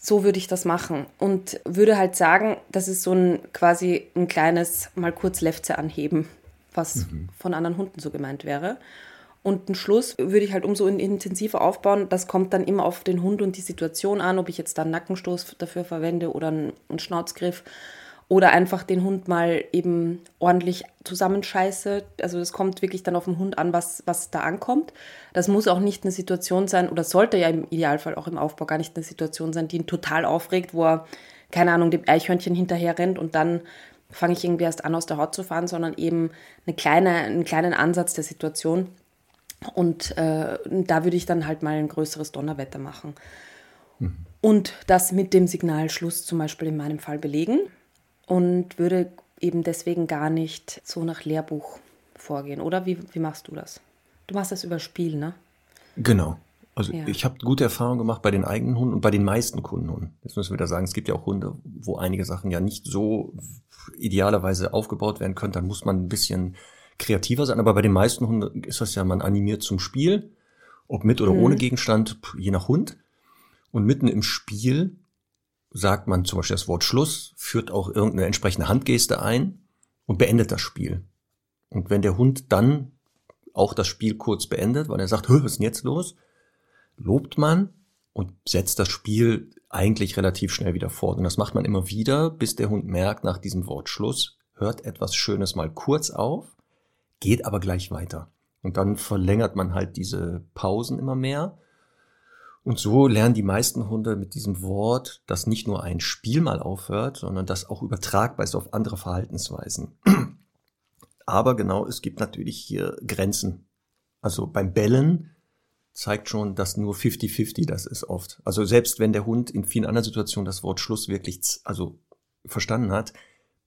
So würde ich das machen und würde halt sagen, das ist so ein quasi ein kleines mal kurz Lefze anheben, was von anderen Hunden so gemeint wäre. Und einen Schluss würde ich halt umso in- intensiver aufbauen. Das kommt dann immer auf den Hund und die Situation an, ob ich jetzt da einen Nackenstoß dafür verwende oder einen Schnauzgriff oder einfach den Hund mal eben ordentlich zusammenscheiße. Also das kommt wirklich dann auf den Hund an, was, was da ankommt. Das muss auch nicht eine Situation sein oder sollte ja im Idealfall auch im Aufbau gar nicht eine Situation sein, die ihn total aufregt, wo er, keine Ahnung, dem Eichhörnchen hinterher rennt und dann fange ich irgendwie erst an, aus der Haut zu fahren, sondern eben eine kleine, einen kleinen Ansatz der Situation. Und äh, da würde ich dann halt mal ein größeres Donnerwetter machen. Und das mit dem Signal Schluss zum Beispiel in meinem Fall belegen und würde eben deswegen gar nicht so nach Lehrbuch vorgehen. Oder wie, wie machst du das? Du machst das über Spiel, ne? Genau. Also Ja. ich habe gute Erfahrungen gemacht bei den eigenen Hunden und bei den meisten Kundenhunden. Jetzt müssen wir wieder sagen, es gibt ja auch Hunde, wo einige Sachen ja nicht so idealerweise aufgebaut werden können. Dann muss man ein bisschen kreativer sein. Aber bei den meisten Hunden ist das ja, man animiert zum Spiel, ob mit oder ohne Gegenstand, je nach Hund. Und mitten im Spiel sagt man zum Beispiel das Wort Schluss, führt auch irgendeine entsprechende Handgeste ein und beendet das Spiel. Und wenn der Hund dann auch das Spiel kurz beendet, weil er sagt, "Hö, was ist denn jetzt los? Lobt man und setzt das Spiel eigentlich relativ schnell wieder fort. Und das macht man immer wieder, bis der Hund merkt, nach diesem Wort Schluss, hört etwas Schönes mal kurz auf, geht aber gleich weiter. Und dann verlängert man halt diese Pausen immer mehr. Und so lernen die meisten Hunde mit diesem Wort, dass nicht nur ein Spiel mal aufhört, sondern das auch übertragbar ist auf andere Verhaltensweisen. Aber genau, es gibt natürlich hier Grenzen. Also beim Bellen zeigt schon, dass nur 50-50 das ist oft. Also selbst wenn der Hund in vielen anderen Situationen das Wort Schluss wirklich, also verstanden hat,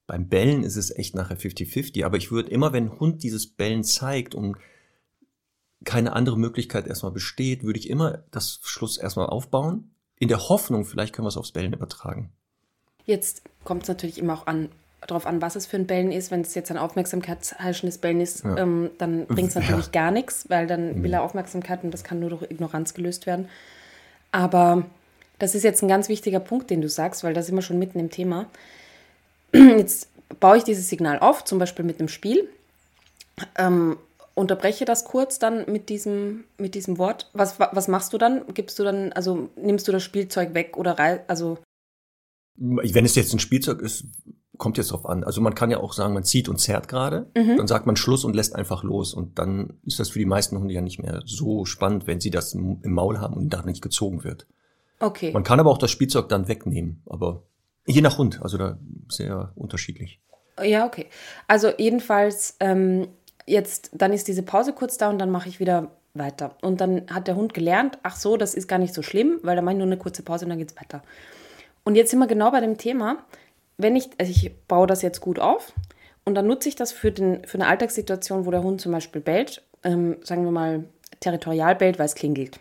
beim Bellen ist es echt nachher 50-50. Aber ich würde immer, wenn ein Hund dieses Bellen zeigt und keine andere Möglichkeit erstmal besteht, würde ich immer das Schluss erstmal aufbauen. In der Hoffnung, vielleicht können wir es aufs Bellen übertragen. Jetzt kommt es natürlich immer auch an, darauf an, was es für ein Bellen ist. Wenn es jetzt ein aufmerksamkeitsheischendes Bellen ist, ja. ähm, dann bringt es natürlich ja. gar nichts, weil dann will er Aufmerksamkeit und das kann nur durch Ignoranz gelöst werden. Aber das ist jetzt ein ganz wichtiger Punkt, den du sagst, weil da sind wir schon mitten im Thema. Jetzt baue ich dieses Signal auf, zum Beispiel mit einem Spiel. Ähm, unterbreche das kurz dann mit diesem, mit diesem Wort. Was, was machst du dann? Gibst du dann, also nimmst du das Spielzeug weg oder also wenn es jetzt ein Spielzeug ist, kommt jetzt drauf an. Also man kann ja auch sagen, man zieht und zerrt gerade, mhm. dann sagt man Schluss und lässt einfach los. Und dann ist das für die meisten Hunde ja nicht mehr so spannend, wenn sie das im Maul haben und da nicht gezogen wird. Okay. Man kann aber auch das Spielzeug dann wegnehmen, aber je nach Hund, also da sehr unterschiedlich. Ja, okay. Also jedenfalls, ähm, jetzt, dann ist diese Pause kurz da und dann mache ich wieder weiter. Und dann hat der Hund gelernt, ach so, das ist gar nicht so schlimm, weil da mache ich nur eine kurze Pause und dann geht es weiter. Und jetzt sind wir genau bei dem Thema, wenn ich, also ich baue das jetzt gut auf und dann nutze ich das für, den, für eine Alltagssituation, wo der Hund zum Beispiel bellt, ähm, sagen wir mal territorial bellt, weil es klingelt.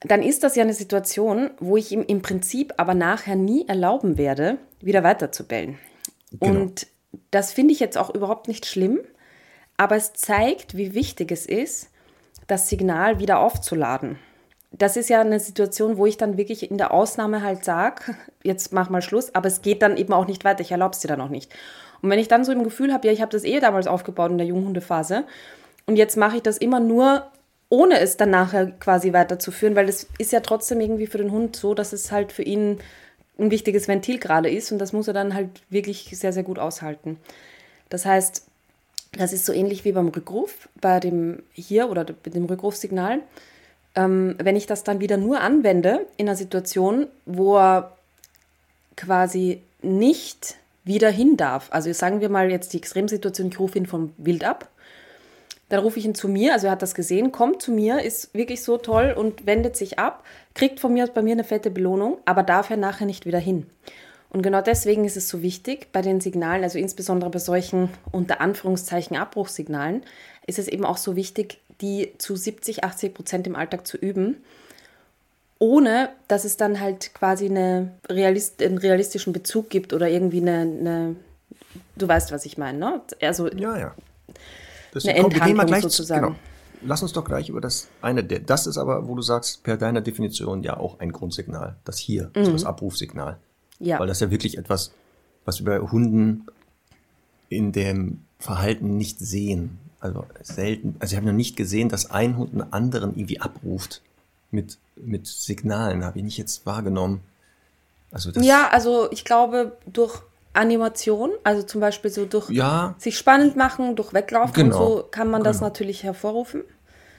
Dann ist das ja eine Situation, wo ich ihm im Prinzip aber nachher nie erlauben werde, wieder weiter zu bellen. Genau. Und das finde ich jetzt auch überhaupt nicht schlimm, aber es zeigt, wie wichtig es ist, das Signal wieder aufzuladen das ist ja eine Situation, wo ich dann wirklich in der Ausnahme halt sage, jetzt mach mal Schluss, aber es geht dann eben auch nicht weiter, ich erlaube es dir dann auch nicht. Und wenn ich dann so im Gefühl habe, ja, ich habe das eh damals aufgebaut in der Junghundephase und jetzt mache ich das immer nur, ohne es dann nachher quasi weiterzuführen, weil es ist ja trotzdem irgendwie für den Hund so, dass es halt für ihn ein wichtiges Ventil gerade ist und das muss er dann halt wirklich sehr, sehr gut aushalten. Das heißt, das ist so ähnlich wie beim Rückruf, bei dem hier oder dem Rückrufsignal ähm, wenn ich das dann wieder nur anwende in einer Situation, wo er quasi nicht wieder hin darf. Also sagen wir mal jetzt die Extremsituation, ich rufe ihn vom Wild ab. Dann rufe ich ihn zu mir, also er hat das gesehen, kommt zu mir, ist wirklich so toll und wendet sich ab, kriegt von mir aus bei mir eine fette Belohnung, aber darf er nachher nicht wieder hin. Und genau deswegen ist es so wichtig bei den Signalen, also insbesondere bei solchen unter Anführungszeichen Abbruchssignalen, ist es eben auch so wichtig, die zu 70, 80 Prozent im Alltag zu üben, ohne dass es dann halt quasi eine Realist, einen realistischen Bezug gibt oder irgendwie eine, eine du weißt, was ich meine, ne? Also ja, ja. Das eine Endhandlung gleich, sozusagen. Genau. Lass uns doch gleich über das eine, das ist aber, wo du sagst, per deiner Definition ja auch ein Grundsignal. Das hier, mhm. also das Abrufsignal. Ja. Weil das ja wirklich etwas, was wir bei Hunden in dem Verhalten nicht sehen also selten, also ich habe noch nicht gesehen, dass ein Hund einen anderen irgendwie abruft mit, mit Signalen, habe ich nicht jetzt wahrgenommen. Also das ja, also ich glaube durch Animation, also zum Beispiel so durch ja, sich spannend machen, durch Weglaufen genau, und so kann man das genau. natürlich hervorrufen.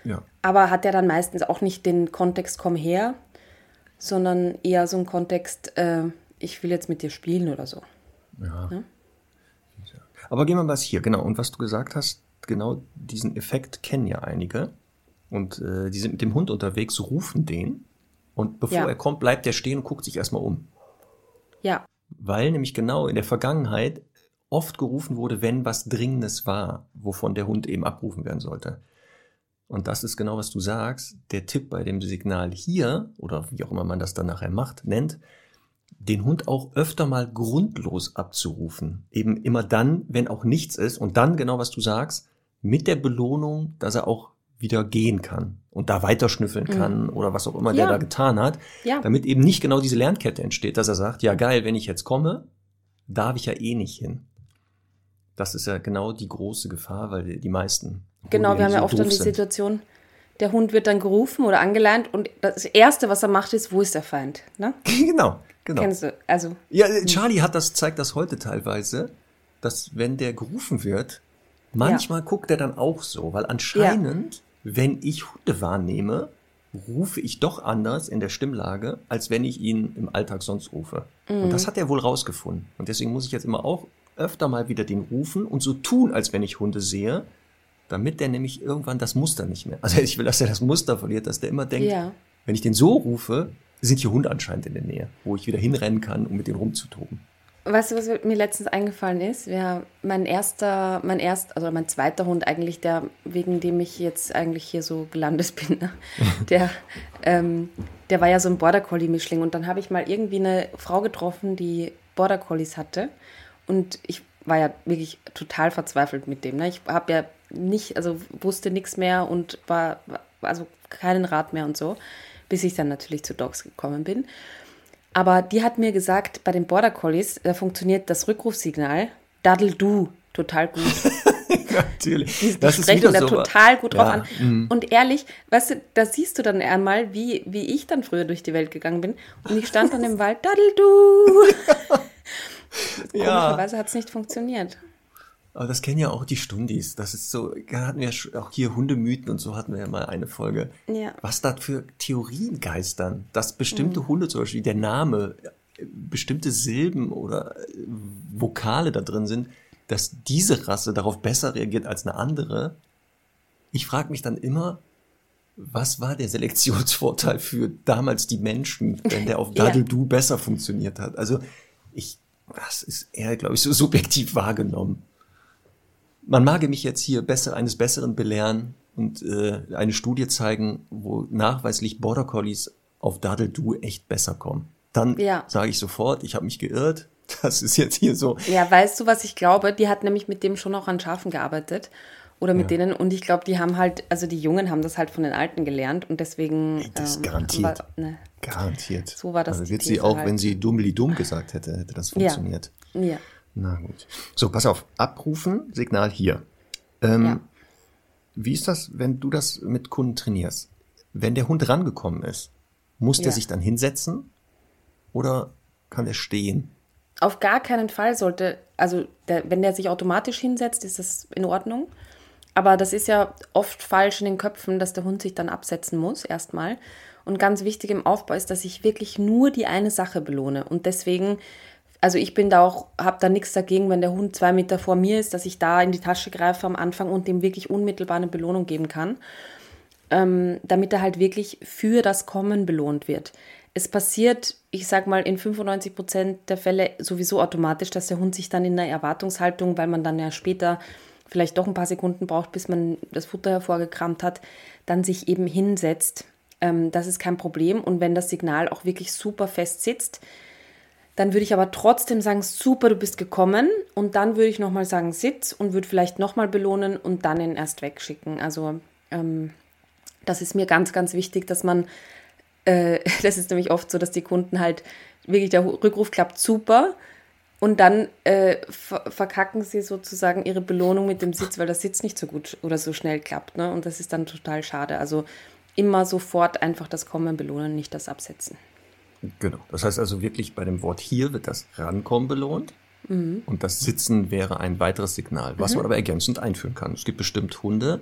Ja. Aber hat ja dann meistens auch nicht den Kontext komm her, sondern eher so einen Kontext, äh, ich will jetzt mit dir spielen oder so. Ja. ja? Aber gehen wir mal hier, genau. Und was du gesagt hast, genau diesen Effekt kennen ja einige. Und äh, die sind mit dem Hund unterwegs, rufen den. Und bevor ja. er kommt, bleibt er stehen und guckt sich erstmal um. Ja. Weil nämlich genau in der Vergangenheit oft gerufen wurde, wenn was Dringendes war, wovon der Hund eben abrufen werden sollte. Und das ist genau, was du sagst. Der Tipp bei dem Signal hier, oder wie auch immer man das dann nachher macht, nennt, den Hund auch öfter mal grundlos abzurufen. Eben immer dann, wenn auch nichts ist. Und dann, genau was du sagst, mit der Belohnung, dass er auch wieder gehen kann und da weiterschnüffeln mhm. kann mhm. oder was auch immer ja. der da getan hat, ja. damit eben nicht genau diese Lernkette entsteht, dass er sagt, ja geil, wenn ich jetzt komme, darf ich ja eh nicht hin. Das ist ja genau die große Gefahr, weil die meisten. Genau, wir haben ja oft dann die Situation, der Hund wird dann gerufen oder angeleint und das Erste, was er macht, ist, wo ist der Feind? Ne? genau, genau. Kennst du, also. Ja, Charlie hat das, zeigt das heute teilweise, dass wenn der gerufen wird, Manchmal ja. guckt er dann auch so, weil anscheinend, ja. wenn ich Hunde wahrnehme, rufe ich doch anders in der Stimmlage, als wenn ich ihn im Alltag sonst rufe. Mhm. Und das hat er wohl rausgefunden. Und deswegen muss ich jetzt immer auch öfter mal wieder den rufen und so tun, als wenn ich Hunde sehe, damit der nämlich irgendwann das Muster nicht mehr. Also ich will, dass er das Muster verliert, dass der immer denkt, Ja. wenn ich den so rufe, sind hier Hunde anscheinend in der Nähe, wo ich wieder hinrennen kann, um mit denen rumzutoben. Weißt du, was mir letztens eingefallen ist? Wir, mein erster, mein erst, also mein zweiter Hund eigentlich, der, wegen dem ich jetzt eigentlich hier so gelandet bin, ne? der, ähm, der war ja so ein Border Collie-Mischling. Und dann habe ich mal irgendwie eine Frau getroffen, die Border Collies hatte. Und ich war ja wirklich total verzweifelt mit dem. Ne? Ich habe ja nicht, also wusste nichts mehr und war, also keinen Rat mehr und so, bis ich dann natürlich zu Dogs gekommen bin. Aber die hat mir gesagt, bei den Border Collies da funktioniert das Rückrufsignal Daddle Du total gut. Natürlich. Die, die sprechen da total gut drauf Ja, an. Und ehrlich, weißt du, da siehst du dann einmal, wie, wie ich dann früher durch die Welt gegangen bin. Und ich stand dann im Wald, Daddle Du. Ja, Komischerweise hat es nicht funktioniert. aber das kennen ja auch die Stundis. Das ist so, da hatten wir auch hier Hundemythen und so hatten wir ja mal eine Folge. Ja. Was da für Theorien geistern, dass bestimmte Hunde zum Beispiel, der Name, bestimmte Silben oder äh, Vokale da drin sind, dass diese Rasse darauf besser reagiert als eine andere. Ich frage mich dann immer, was war der Selektionsvorteil für damals die Menschen, wenn der auf Ja. Daddle-Du besser funktioniert hat? Also ich, das ist eher, glaube ich, so subjektiv wahrgenommen. Man mag mich jetzt hier besser, eines Besseren belehren und äh, eine Studie zeigen, wo nachweislich Border Collies auf Daddle-Du echt besser kommen. Dann Ja. sage ich sofort, ich habe mich geirrt. Das ist jetzt hier so. Ja, weißt du, was ich glaube? Die hat nämlich mit dem schon auch an Schafen gearbeitet. Oder mit denen. Und ich glaube, die haben halt, also die Jungen haben das halt von den Alten gelernt. Und deswegen. Das ähm, garantiert. war- ne, Garantiert. So war das Also wird sie auch, halt. wenn sie dummli dumm gesagt hätte, hätte das funktioniert. ja. Na gut. So, pass auf. Abrufen, Signal hier. Ähm, Ja. Wie ist das, wenn du das mit Kunden trainierst? Wenn der Hund rangekommen ist, muss der Ja. sich dann hinsetzen oder kann er stehen? Auf gar keinen Fall sollte, also der, wenn der sich automatisch hinsetzt, ist das in Ordnung. Aber das ist ja oft falsch in den Köpfen, dass der Hund sich dann absetzen muss, erstmal. Und ganz wichtig im Aufbau ist, dass ich wirklich nur die eine Sache belohne. Und deswegen, also ich bin da auch, habe da nichts dagegen, wenn der Hund zwei Meter vor mir ist, dass ich da in die Tasche greife am Anfang und dem wirklich unmittelbar eine Belohnung geben kann ähm, damit er halt wirklich für das Kommen belohnt wird. Es passiert, ich sag mal, in 95 Prozent der Fälle sowieso automatisch, dass der Hund sich dann in der Erwartungshaltung, weil man dann ja später vielleicht doch ein paar Sekunden braucht, bis man das Futter hervorgekramt hat, dann sich eben hinsetzt. Ähm, das ist kein Problem. Und wenn das Signal auch wirklich super fest sitzt, dann würde ich aber trotzdem sagen, super, du bist gekommen. Und dann würde ich nochmal sagen, sitz und würde vielleicht nochmal belohnen und dann ihn erst wegschicken. Also ähm, das ist mir ganz, ganz wichtig, dass man, äh, das ist nämlich oft so, dass die Kunden halt wirklich, der Rückruf klappt super und dann äh, ver verkacken sie sozusagen ihre Belohnung mit dem Sitz, weil der Sitz nicht so gut oder so schnell klappt. Ne? Und das ist dann total schade. Also immer sofort einfach das Kommen belohnen, nicht das Absetzen. Genau. Das heißt also wirklich bei dem Wort hier wird das Rankommen belohnt. Mhm. Und das Sitzen wäre ein weiteres Signal, was man aber ergänzend einführen kann. Es gibt bestimmt Hunde,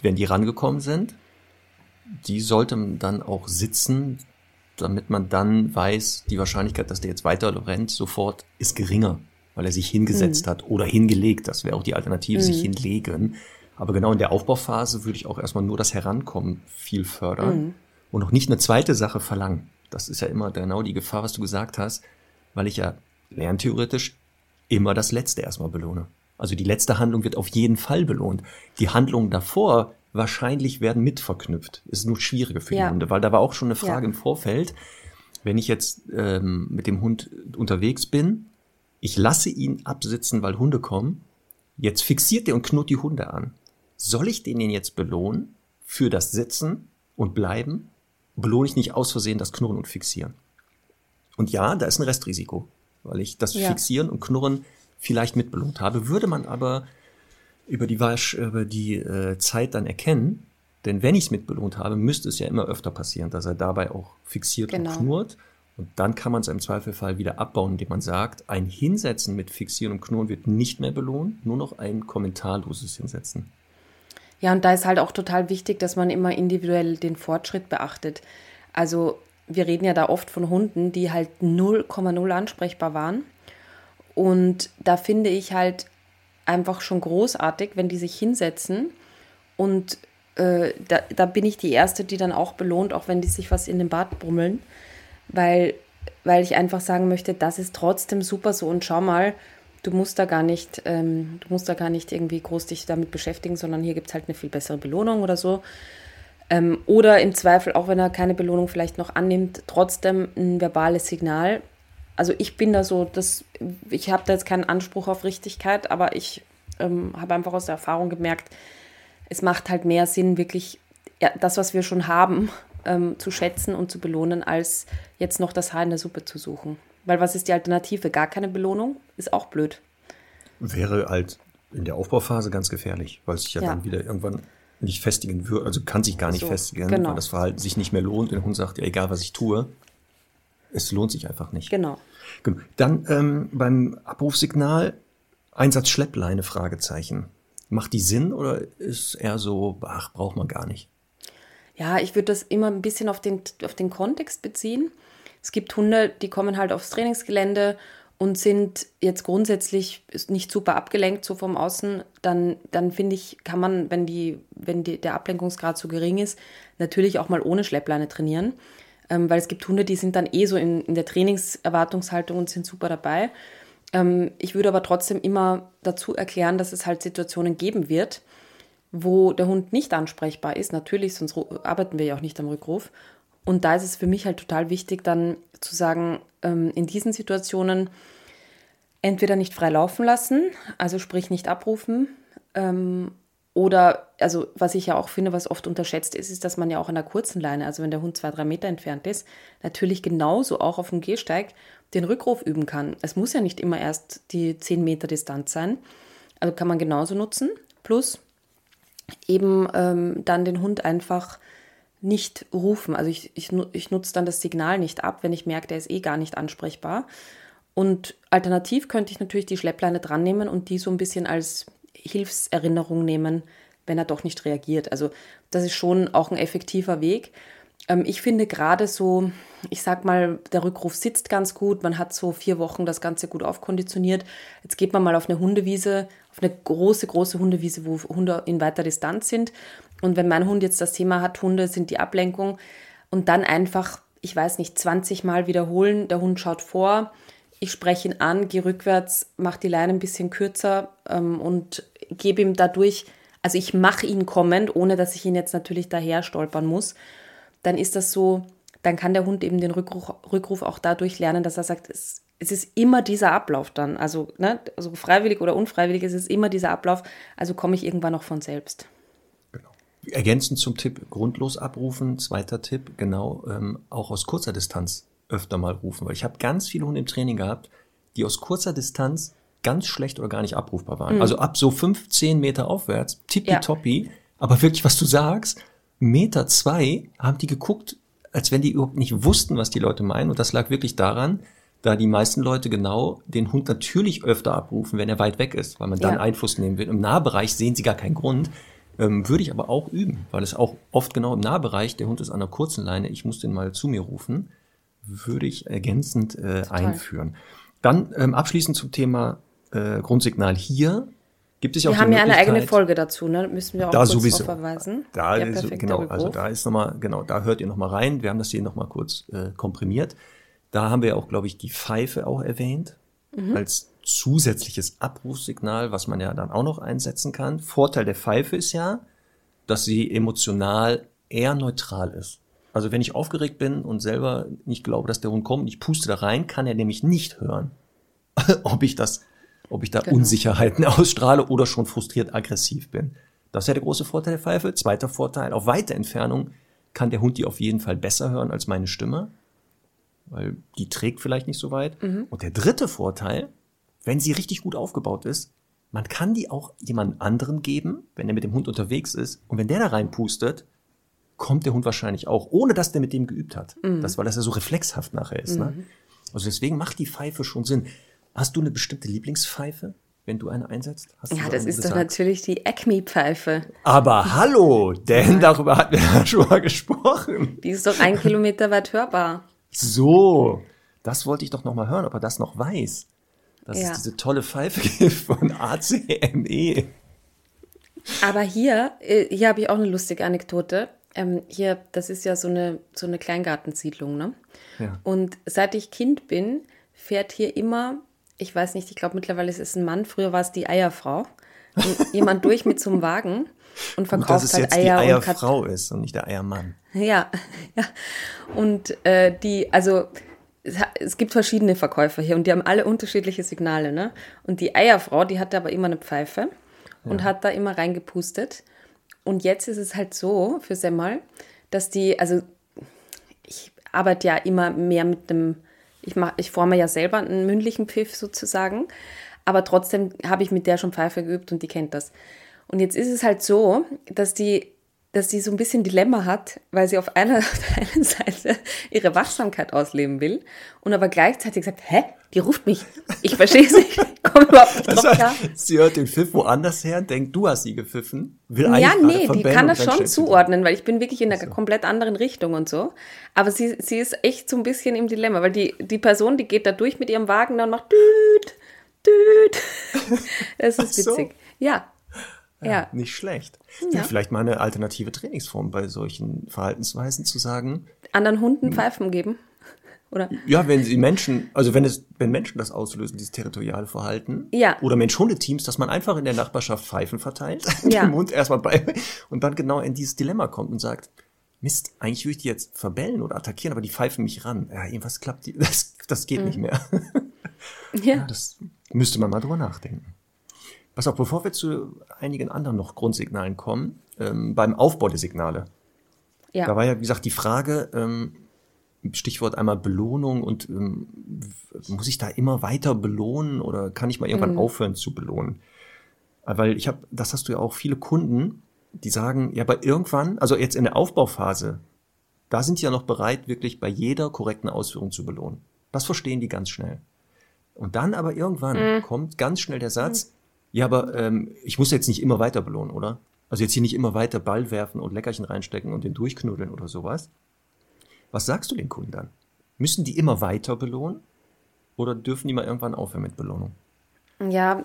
wenn die rangekommen sind, die sollten dann auch sitzen, damit man dann weiß, die Wahrscheinlichkeit, dass der jetzt weiter rennt, sofort ist geringer, weil er sich hingesetzt hat oder hingelegt. Das wäre auch die Alternative, sich hinlegen. Aber genau in der Aufbauphase würde ich auch erstmal nur das Herankommen viel fördern und noch nicht eine zweite Sache verlangen. Das ist ja immer genau die Gefahr, was du gesagt hast, weil ich ja lerntheoretisch immer das Letzte erstmal belohne. Also die letzte Handlung wird auf jeden Fall belohnt. Die Handlungen davor wahrscheinlich werden mit verknüpft. Ist nur schwieriger für Ja. die Hunde, weil da war auch schon eine Frage Ja. im Vorfeld. Wenn ich jetzt ähm, mit dem Hund unterwegs bin, ich lasse ihn absitzen, weil Hunde kommen, jetzt fixiert er und knurrt die Hunde an. Soll ich den jetzt belohnen für das Sitzen und Bleiben? Belohne ich nicht aus Versehen das Knurren und Fixieren? Und ja, da ist ein Restrisiko, weil ich das Ja. Fixieren und Knurren vielleicht mitbelohnt habe. Würde man aber über die, Wasch, über die äh, Zeit dann erkennen, denn wenn ich es mitbelohnt habe, müsste es ja immer öfter passieren, dass er dabei auch fixiert Genau. und knurrt. Und dann kann man es im Zweifelfall wieder abbauen, indem man sagt, ein Hinsetzen mit Fixieren und Knurren wird nicht mehr belohnt, nur noch ein kommentarloses Hinsetzen. Ja, und da ist halt auch total wichtig, dass man immer individuell den Fortschritt beachtet. Also wir reden ja da oft von Hunden, die halt 0,0 ansprechbar waren. Und da finde ich halt einfach schon großartig, wenn die sich hinsetzen Und äh, da, da bin ich die Erste, die dann auch belohnt, auch wenn die sich was in den Bart brummeln, weil, weil ich einfach sagen möchte, das ist trotzdem super so und schau mal, du musst da gar nicht, ähm, du musst da gar nicht irgendwie groß dich damit beschäftigen, sondern hier gibt es halt eine viel bessere Belohnung oder so. Ähm, oder im Zweifel, auch wenn er keine Belohnung vielleicht noch annimmt, trotzdem ein verbales Signal. Also ich bin da so, das, ich habe da jetzt keinen Anspruch auf Richtigkeit, aber ich ähm, habe einfach aus der Erfahrung gemerkt, es macht halt mehr Sinn, wirklich ja, das, was wir schon haben, ähm, zu schätzen und zu belohnen, als jetzt noch das Haar in der Suppe zu suchen. Weil was ist die Alternative? Gar keine Belohnung? Ist auch blöd. Wäre halt in der Aufbauphase ganz gefährlich, weil sich ja, ja. dann wieder irgendwann nicht festigen würde, also kann sich gar nicht so, festigen, genau. weil das Verhalten sich nicht mehr lohnt. Der Hund sagt, ja, egal was ich tue, es lohnt sich einfach nicht. Genau. genau. Dann ähm, beim Abrufsignal Einsatz Schleppleine, Fragezeichen. Macht die Sinn oder ist eher so, ach, braucht man gar nicht? Ja, ich würde das immer ein bisschen auf den, auf den Kontext beziehen. Es gibt Hunde, die kommen halt aufs Trainingsgelände und sind jetzt grundsätzlich nicht super abgelenkt so vom Außen, dann, dann finde ich, kann man, wenn, die, wenn die, der Ablenkungsgrad zu gering ist, natürlich auch mal ohne Schleppleine trainieren. Ähm, weil es gibt Hunde, die sind dann eh so in, in der Trainingserwartungshaltung und sind super dabei. Ähm, ich würde aber trotzdem immer dazu erklären, dass es halt Situationen geben wird, wo der Hund nicht ansprechbar ist. Natürlich, sonst arbeiten wir ja auch nicht am Rückruf. Und da ist es für mich halt total wichtig, dann zu sagen, ähm, in diesen Situationen entweder nicht frei laufen lassen, also sprich nicht abrufen, ähm, oder, also was ich ja auch finde, was oft unterschätzt ist, ist, dass man ja auch an der kurzen Leine, also wenn der Hund zwei, drei Meter entfernt ist, natürlich genauso auch auf dem Gehsteig den Rückruf üben kann. Es muss ja nicht immer erst die zehn Meter Distanz sein. Also kann man genauso nutzen. Plus eben ähm, dann den Hund einfach nicht rufen. Also ich, ich, ich nutze dann das Signal nicht ab, wenn ich merke, der ist eh gar nicht ansprechbar. Und alternativ könnte ich natürlich die Schleppleine dran nehmen und die so ein bisschen als Hilfserinnerung nehmen, wenn er doch nicht reagiert. Also das ist schon auch ein effektiver Weg. Ähm, ich finde gerade so, ich sag mal, der Rückruf sitzt ganz gut. Man hat so vier Wochen das Ganze gut aufkonditioniert. Jetzt geht man mal auf eine Hundewiese, auf eine große, große Hundewiese, wo Hunde in weiter Distanz sind. Und wenn mein Hund jetzt das Thema hat, Hunde sind die Ablenkung und dann einfach, ich weiß nicht, 20 Mal wiederholen, der Hund schaut vor, ich spreche ihn an, gehe rückwärts, mache die Leine ein bisschen kürzer ähm, und gebe ihm dadurch, also ich mache ihn kommend, ohne dass ich ihn jetzt natürlich daher stolpern muss, dann ist das so, dann kann der Hund eben den Rückruf, Rückruf auch dadurch lernen, dass er sagt, es, es ist immer dieser Ablauf dann. Also, ne, also freiwillig oder unfreiwillig, es ist immer dieser Ablauf, also komme ich irgendwann noch von selbst. Ergänzend zum Tipp, grundlos abrufen, zweiter Tipp, genau, ähm, auch aus kurzer Distanz öfter mal rufen, weil ich habe ganz viele Hunde im Training gehabt, die aus kurzer Distanz ganz schlecht oder gar nicht abrufbar waren. Mhm. Also ab so 15 Meter aufwärts, tippitoppi, ja. aber wirklich, was du sagst, Meter zwei haben die geguckt, als wenn die überhaupt nicht wussten, was die Leute meinen. Und das lag wirklich daran, da die meisten Leute genau den Hund natürlich öfter abrufen, wenn er weit weg ist, weil man dann ja. Einfluss nehmen will. Im Nahbereich sehen sie gar keinen Grund. Ähm, würde ich aber auch üben, weil es auch oft genau im Nahbereich, der Hund ist an einer kurzen Leine, ich muss den mal zu mir rufen würde ich ergänzend äh, einführen. Dann ähm, abschließend zum Thema äh, Grundsignal hier. Gibt es ja wir auch haben ja eine eigene Folge dazu, ne? Müssen wir auch da kurz sowieso. verweisen. Da ist, genau, also da ist nochmal, genau, da hört ihr nochmal rein. Wir haben das hier nochmal kurz äh, komprimiert. Da haben wir auch, glaube ich, die Pfeife auch erwähnt mhm. als zusätzliches Abrufsignal, was man ja dann auch noch einsetzen kann. Vorteil der Pfeife ist ja, dass sie emotional eher neutral ist. Also wenn ich aufgeregt bin und selber nicht glaube, dass der Hund kommt, ich puste da rein, kann er nämlich nicht hören, ob ich das, ob ich da genau. Unsicherheiten ausstrahle oder schon frustriert aggressiv bin. Das ist ja der große Vorteil der Pfeife. Zweiter Vorteil, auf weite Entfernung kann der Hund die auf jeden Fall besser hören als meine Stimme, weil die trägt vielleicht nicht so weit. Mhm. Und der dritte Vorteil, wenn sie richtig gut aufgebaut ist, man kann die auch jemand anderen geben, wenn er mit dem Hund unterwegs ist. Und wenn der da reinpustet, kommt der Hund wahrscheinlich auch, ohne dass der mit dem geübt hat. Mhm. Das, weil das ja so reflexhaft nachher ist. Ne? Mhm. Ne? Also deswegen macht die Pfeife schon Sinn. Hast du eine bestimmte Lieblingspfeife, wenn du eine einsetzt? Hast ja, das ist gesagt? doch natürlich die Acme-Pfeife. Aber hallo, denn darüber hatten wir ja schon mal gesprochen. Die ist doch ein Kilometer weit hörbar. So, das wollte ich doch noch mal hören, ob er das noch weiß. Dass ja. es diese tolle Pfeife gibt von ACME. Aber hier, äh, hier habe ich auch eine lustige Anekdote. Ähm, hier, das ist ja so eine, so eine Kleingartensiedlung, ne? Ja. Und seit ich Kind bin, fährt hier immer, ich weiß nicht, ich glaube mittlerweile ist es ein Mann, früher war es die Eierfrau, jemand durch mit einem Wagen und verkauft Gut, dass es halt jetzt Eier die und Kat Eierfrau ist und nicht der Eiermann. Ja, ja. Und äh, die, also es, gibt verschiedene Verkäufer hier und die haben alle unterschiedliche Signale, ne? Und die Eierfrau, die hatte aber immer eine Pfeife und hat da immer reingepustet. Und jetzt ist es halt so für Semmel, dass die, also ich arbeite ja immer mehr mit dem, ich mach, ich forme ja selber einen mündlichen Pfiff sozusagen, aber trotzdem habe ich mit der schon Pfeife geübt und die kennt das. Und jetzt ist es halt so, dass die, dass die so ein bisschen Dilemma hat, weil sie auf einer, auf der einen Seite ihre Wachsamkeit ausleben will und aber gleichzeitig sagt, hä, die ruft mich. Ich verstehe es nicht, ich komme überhaupt nicht drauf klar. heißt, sie hört den Pfiff woanders her, denkt, du hast sie gepfiffen, will Ja, nee, die kann und das schon sie zuordnen, weil ich bin wirklich in einer komplett anderen Richtung und so. Aber sie, sie ist echt so ein bisschen im Dilemma, weil die, die Person, die geht da durch mit ihrem Wagen dann macht düt, düt. Das ist Ach so. witzig. Ja. Ja. Nicht schlecht. Ja. vielleicht mal eine alternative Trainingsform bei solchen Verhaltensweisen zu sagen, Anderen Hunden Pfeifen geben. Oder? ja, wenn sie Menschen, also wenn es, wenn Menschen das auslösen, dieses territoriale Verhalten, Ja. oder Mensch-Hunde-Teams, dass man einfach in der Nachbarschaft Pfeifen verteilt, Ja. den Mund erstmal bei und dann genau in dieses Dilemma kommt und sagt, Mist, eigentlich würde ich die jetzt verbellen oder attackieren, aber die pfeifen mich ran. Ja, irgendwas klappt, die, das, das geht nicht mehr. Ja. Das müsste man mal drüber nachdenken. Pass auf, bevor wir zu einigen anderen noch Grundsignalen kommen, ähm, beim Aufbau der Signale. Da Ja. war ja, wie gesagt, die Frage, ähm, Stichwort einmal Belohnung und ähm, muss ich da immer weiter belohnen oder kann ich mal irgendwann aufhören zu belohnen? Äh, Weil ich habe, das hast du ja auch viele Kunden, die sagen, ja, aber irgendwann, also jetzt in der Aufbauphase, da sind die ja noch bereit, wirklich bei jeder korrekten Ausführung zu belohnen. Das verstehen die ganz schnell. Und dann aber irgendwann kommt ganz schnell der Satz, ja, aber ähm, ich muss jetzt nicht immer weiter belohnen, oder? Also jetzt hier nicht immer weiter Ball werfen und Leckerchen reinstecken und den durchknuddeln oder sowas. Was sagst du den Kunden dann? Müssen die immer weiter belohnen? Oder dürfen die mal irgendwann aufhören mit Belohnung? Ja,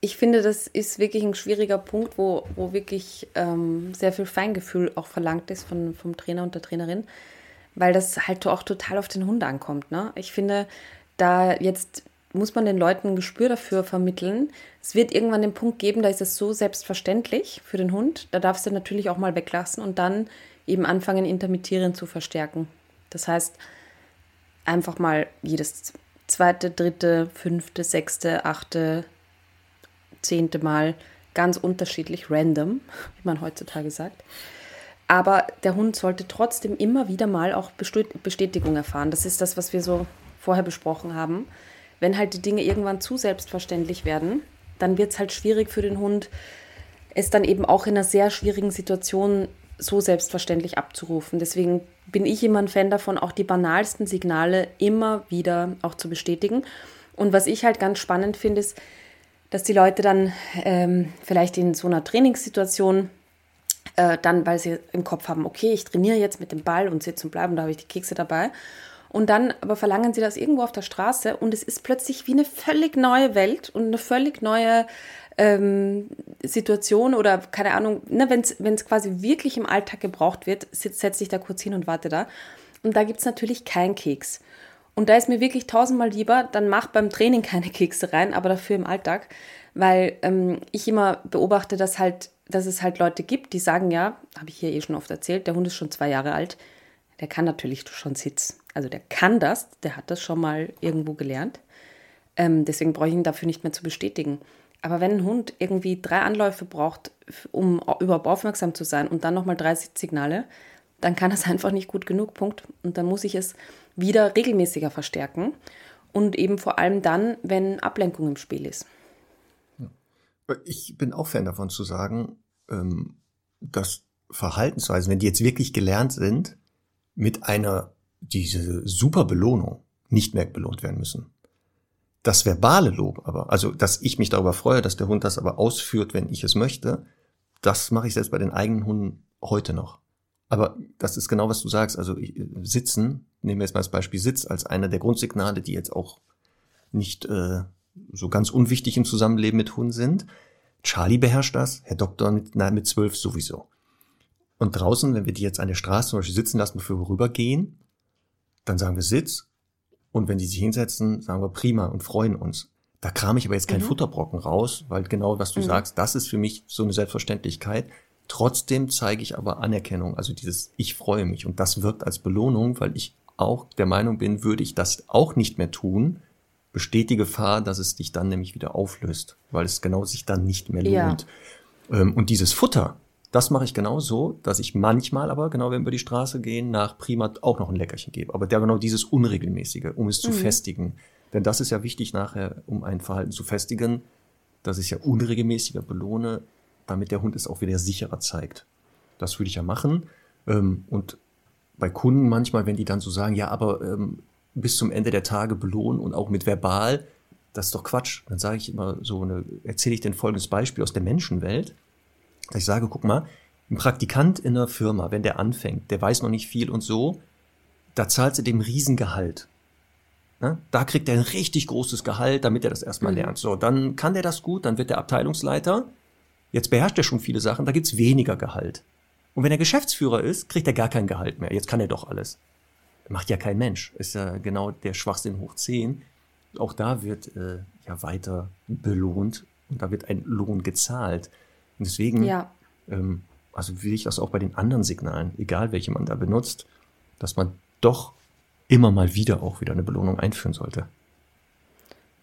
ich finde, das ist wirklich ein schwieriger Punkt, wo, wo wirklich ähm, sehr viel Feingefühl auch verlangt ist von, vom Trainer und der Trainerin, weil das halt auch total auf den Hund ankommt. Ne? Ich finde, da jetzt muss man den Leuten ein Gespür dafür vermitteln. Es wird irgendwann den Punkt geben, da ist es so selbstverständlich für den Hund. Da darfst du natürlich auch mal weglassen und dann eben anfangen, intermittierend zu verstärken. Das heißt, einfach mal jedes zweite, dritte, fünfte, sechste, achte, zehnte Mal ganz unterschiedlich, random, wie man heutzutage sagt. Aber der Hund sollte trotzdem immer wieder mal auch Bestätigung erfahren. Das ist das, was wir so vorher besprochen haben. Wenn halt die Dinge irgendwann zu selbstverständlich werden, dann wird es halt schwierig für den Hund, es dann eben auch in einer sehr schwierigen Situation so selbstverständlich abzurufen. Deswegen bin ich immer ein Fan davon, auch die banalsten Signale immer wieder auch zu bestätigen. Und was ich halt ganz spannend finde, ist, dass die Leute dann ähm, vielleicht in so einer Trainingssituation äh, dann, weil sie im Kopf haben, okay, ich trainiere jetzt mit dem Ball und sitze und bleibe und da habe ich die Kekse dabei. Und dann aber verlangen sie das irgendwo auf der Straße und es ist plötzlich wie eine völlig neue Welt und eine völlig neue ähm, Situation oder keine Ahnung, ne, wenn es quasi wirklich im Alltag gebraucht wird, sitz- setz dich da kurz hin und warte da. Und da gibt es natürlich keinen Keks. Und da ist mir wirklich tausendmal lieber, dann mach beim Training keine Kekse rein, aber dafür im Alltag, weil ähm, ich immer beobachte, dass halt, dass es halt Leute gibt, die sagen, ja, habe ich hier eh schon oft erzählt, der Hund ist schon zwei Jahre alt, der kann natürlich schon Sitz. Also der kann das, der hat das schon mal irgendwo gelernt. Ähm, deswegen brauche ich ihn dafür nicht mehr zu bestätigen. Aber wenn ein Hund irgendwie drei Anläufe braucht, um au- überhaupt aufmerksam zu sein und dann nochmal drei Signale, dann kann das einfach nicht gut genug, Punkt. Und dann muss ich es wieder regelmäßiger verstärken. Und eben vor allem dann, wenn Ablenkung im Spiel ist. Ich bin auch Fan davon zu sagen, ähm, dass Verhaltensweisen, wenn die jetzt wirklich gelernt sind, mit einer, diese super Belohnung nicht mehr belohnt werden müssen. Das verbale Lob aber, also dass ich mich darüber freue, dass der Hund das aber ausführt, wenn ich es möchte, das mache ich selbst bei den eigenen Hunden heute noch. Aber das ist genau, was du sagst. Also ich, Sitzen, nehmen wir jetzt mal das Beispiel Sitz als einer der Grundsignale, die jetzt auch nicht äh, so ganz unwichtig im Zusammenleben mit Hunden sind. Charlie beherrscht das, Herr Doktor mit, nein, mit zwölf sowieso. Und draußen, wenn wir die jetzt an der Straße zum Beispiel sitzen lassen, bevor wir rübergehen, dann sagen wir Sitz. Und wenn die sich hinsetzen, sagen wir prima und freuen uns. Da kram ich aber jetzt keinen mhm. Futterbrocken raus, weil genau was du mhm. sagst, das ist für mich so eine Selbstverständlichkeit. Trotzdem zeige ich aber Anerkennung, also dieses Ich freue mich. Und das wirkt als Belohnung, weil ich auch der Meinung bin, würde ich das auch nicht mehr tun, besteht die Gefahr, dass es dich dann nämlich wieder auflöst, weil es genau sich dann nicht mehr lohnt. Ja. Ähm, und dieses Futter, das mache ich genau so, dass ich manchmal aber, genau wenn wir über die Straße gehen, nach Prima auch noch ein Leckerchen gebe. Aber der genau dieses Unregelmäßige, um es zu mhm. festigen. Denn das ist ja wichtig nachher, um ein Verhalten zu festigen, dass ich ja unregelmäßiger belohne, damit der Hund es auch wieder sicherer zeigt. Das würde ich ja machen. Ähm, und bei Kunden manchmal, wenn die dann so sagen, ja, aber ähm, bis zum Ende der Tage belohnen und auch mit verbal, das ist doch Quatsch. Dann sage ich immer so, eine, erzähle ich den folgendes Beispiel aus der Menschenwelt. Dass ich sage, guck mal, ein Praktikant in einer Firma, wenn der anfängt, der weiß noch nicht viel und so, da zahlt sie dem Riesengehalt. Ne? Da kriegt er ein richtig großes Gehalt, damit er das erstmal mhm. lernt. So, dann kann der das gut, dann wird der Abteilungsleiter. Jetzt beherrscht er schon viele Sachen, da gibt's weniger Gehalt. Und wenn er Geschäftsführer ist, kriegt er gar kein Gehalt mehr. Jetzt kann er doch alles. Macht ja kein Mensch. Ist ja genau der Schwachsinn hoch 10. Auch da wird äh, ja weiter belohnt und da wird ein Lohn gezahlt. Und deswegen, ja. ähm, also will ich das auch bei den anderen Signalen, egal welche man da benutzt, dass man doch immer mal wieder auch wieder eine Belohnung einführen sollte.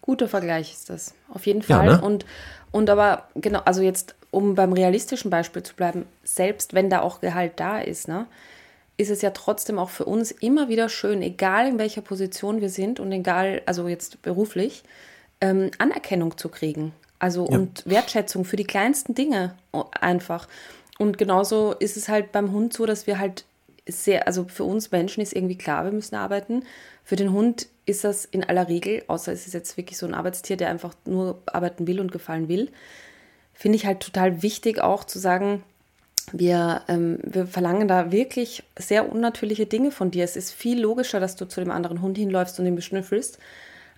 Guter Vergleich ist das, auf jeden Fall. Ja, ne? Und, und aber, genau, also jetzt, um beim realistischen Beispiel zu bleiben, selbst wenn da auch Gehalt da ist, ne, ist es ja trotzdem auch für uns immer wieder schön, egal in welcher Position wir sind und egal, also jetzt beruflich, ähm, Anerkennung zu kriegen. Also ja. und Wertschätzung für die kleinsten Dinge einfach. Und genauso ist es halt beim Hund so, dass wir halt sehr, also für uns Menschen ist irgendwie klar, wir müssen arbeiten. Für den Hund ist das in aller Regel, außer es ist jetzt wirklich so ein Arbeitstier, der einfach nur arbeiten will und gefallen will, finde ich halt total wichtig auch zu sagen, wir, ähm, wir verlangen da wirklich sehr unnatürliche Dinge von dir. Es ist viel logischer, dass du zu dem anderen Hund hinläufst und ihn beschnüffelst.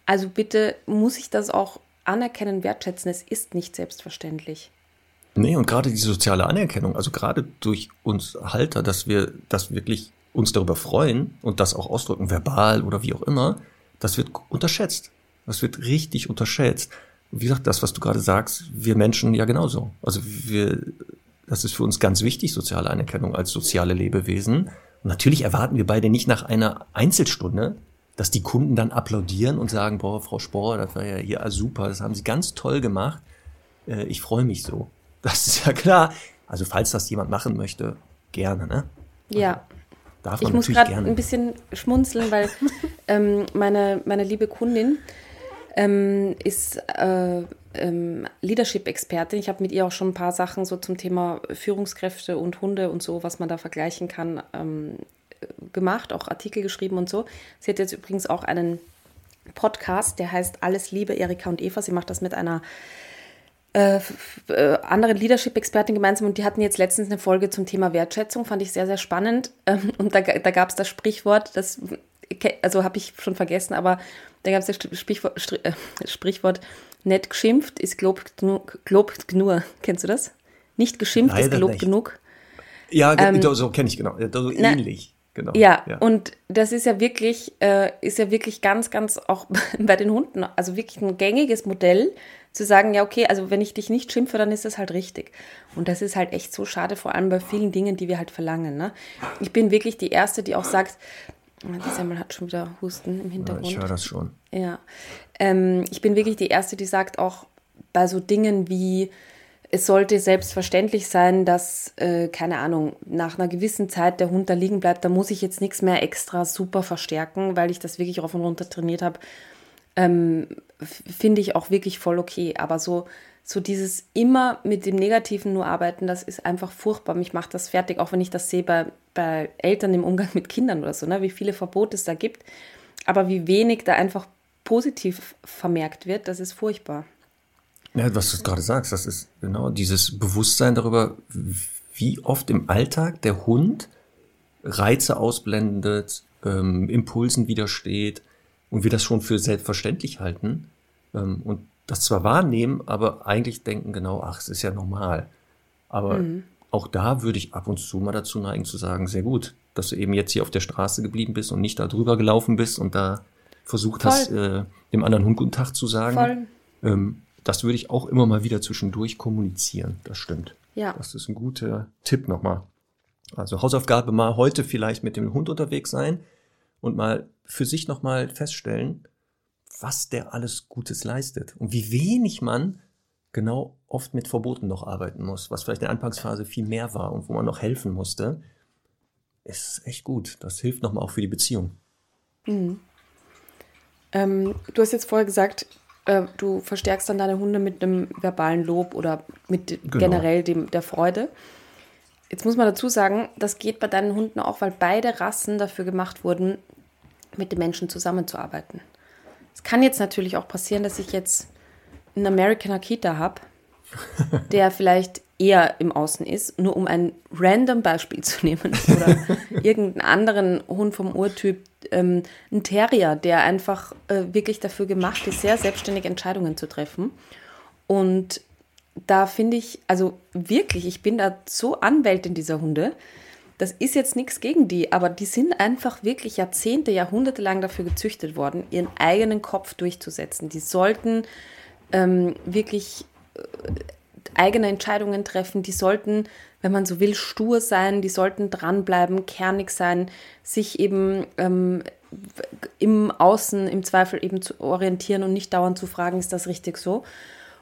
Also bitte muss ich das auch anerkennen, wertschätzen. Es ist nicht selbstverständlich. Nee, und gerade die soziale Anerkennung, also gerade durch uns Halter, dass wir das wirklich uns darüber freuen und das auch ausdrücken, verbal oder wie auch immer, das wird unterschätzt. Das wird richtig unterschätzt. Wie gesagt, das, was du gerade sagst, wir Menschen ja genauso. Also wir, das ist für uns ganz wichtig, soziale Anerkennung als soziale Lebewesen. Und natürlich erwarten wir beide nicht nach einer Einzelstunde, dass die Kunden dann applaudieren und sagen, boah, Frau Spohr, das war ja hier super, das haben Sie ganz toll gemacht. Äh, ich freue mich so. Das ist ja klar. Also falls das jemand machen möchte, gerne, ne? Ja. Darf ich muss gerade ein bisschen schmunzeln, weil ähm, meine, meine liebe Kundin ähm, ist äh, ähm, Leadership-Expertin. Ich habe mit ihr auch schon ein paar Sachen so zum Thema Führungskräfte und Hunde und so, was man da vergleichen kann, ähm, gemacht, auch Artikel geschrieben und so. Sie hat jetzt übrigens auch einen Podcast, der heißt Alles Liebe, Erika und Eva. Sie macht das mit einer äh, äh, anderen Leadership-Expertin gemeinsam und die hatten jetzt letztens eine Folge zum Thema Wertschätzung, fand ich sehr, sehr spannend. Ähm, und da, da gab es das Sprichwort, das, also habe ich schon vergessen, aber da gab es das Sprichwort, äh, Sprichwort, nett geschimpft ist gelobt genug. Gelobt genug. Kennst du das? Nicht geschimpft Leider ist gelobt nicht. genug. Ja, ähm, so kenne ich genau. So ähnlich. Genau. Ja, ja, und das ist ja wirklich, äh, ist ja wirklich ganz, ganz auch bei den Hunden, also wirklich ein gängiges Modell, zu sagen, ja, okay, also wenn ich dich nicht schimpfe, dann ist das halt richtig. Und das ist halt echt so schade, vor allem bei vielen Dingen, die wir halt verlangen. Ne? Ich bin wirklich die Erste, die auch sagt, ah, die Semmel hat schon wieder Husten im Hintergrund. Ja, ich höre das schon. Ja. Ähm, ich bin wirklich die Erste, die sagt auch bei so Dingen wie, es sollte selbstverständlich sein, dass, äh, keine Ahnung, nach einer gewissen Zeit der Hund da liegen bleibt, da muss ich jetzt nichts mehr extra super verstärken, weil ich das wirklich rauf und runter trainiert habe ähm, finde ich auch wirklich voll okay. Aber so, so dieses immer mit dem Negativen nur arbeiten, das ist einfach furchtbar. Mich macht das fertig, auch wenn ich das sehe bei, bei Eltern im Umgang mit Kindern oder so, ne? wie viele Verbote es da gibt. Aber wie wenig da einfach positiv vermerkt wird, das ist furchtbar. Ja, was du gerade sagst, das ist genau dieses Bewusstsein darüber, wie oft im Alltag der Hund Reize ausblendet, ähm, Impulsen widersteht, und wir das schon für selbstverständlich halten. Ähm, und das zwar wahrnehmen, aber eigentlich denken genau, ach, es ist ja normal. Aber mhm. auch da würde ich ab und zu mal dazu neigen zu sagen, sehr gut, dass du eben jetzt hier auf der Straße geblieben bist und nicht da drüber gelaufen bist und da versucht Voll. hast, äh, dem anderen Hund guten Tag zu sagen. Ähm, das würde ich auch immer mal wieder zwischendurch kommunizieren. Das stimmt. Ja. Das ist ein guter Tipp nochmal. Also Hausaufgabe mal heute vielleicht mit dem Hund unterwegs sein und mal für sich nochmal feststellen, was der alles Gutes leistet und wie wenig man genau oft mit Verboten noch arbeiten muss, was vielleicht in der Anfangsphase viel mehr war und wo man noch helfen musste, ist echt gut. Das hilft nochmal auch für die Beziehung. Mhm. Ähm, du hast jetzt vorher gesagt, äh, du verstärkst dann deine Hunde mit einem verbalen Lob oder mit genau. generell dem, der Freude. Jetzt muss man dazu sagen, das geht bei deinen Hunden auch, weil beide Rassen dafür gemacht wurden, mit den Menschen zusammenzuarbeiten. Es kann jetzt natürlich auch passieren, dass ich jetzt einen American Akita habe, der vielleicht eher im Außen ist, nur um ein random Beispiel zu nehmen oder irgendeinen anderen Hund vom Urtyp, ähm, ein Terrier, der einfach äh, wirklich dafür gemacht ist, sehr selbstständige Entscheidungen zu treffen. Und da finde ich, also wirklich, ich bin da so Anwältin dieser Hunde. Das ist jetzt nichts gegen die, aber die sind einfach wirklich Jahrzehnte, Jahrhunderte lang dafür gezüchtet worden, ihren eigenen Kopf durchzusetzen. Die sollten ähm, wirklich äh, eigene Entscheidungen treffen, die sollten, wenn man so will, stur sein, die sollten dranbleiben, kernig sein, sich eben ähm, im Außen im Zweifel eben zu orientieren und nicht dauernd zu fragen, ist das richtig so?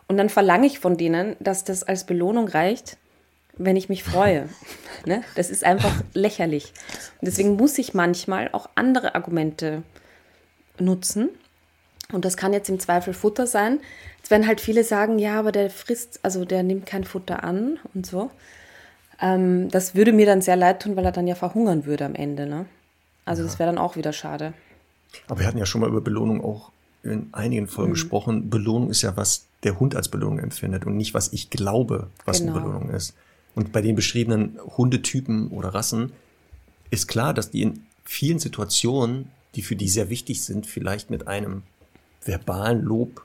Und dann verlange ich von denen, dass das als Belohnung reicht, wenn ich mich freue. ne? Das ist einfach lächerlich. Und deswegen muss ich manchmal auch andere Argumente nutzen. Und das kann jetzt im Zweifel Futter sein, es werden halt viele sagen, ja, aber der frisst, also der nimmt kein Futter an und so. Ähm, das würde mir dann sehr leid tun, weil er dann ja verhungern würde am Ende. Ne? Also ja. das wäre dann auch wieder schade. Aber wir hatten ja schon mal über Belohnung auch in einigen Folgen mhm. gesprochen. Belohnung ist ja, was der Hund als Belohnung empfindet und nicht, was ich glaube, was genau. eine Belohnung ist. Und bei den beschriebenen Hundetypen oder Rassen ist klar, dass die in vielen Situationen, die für die sehr wichtig sind, vielleicht mit einem verbalen Lob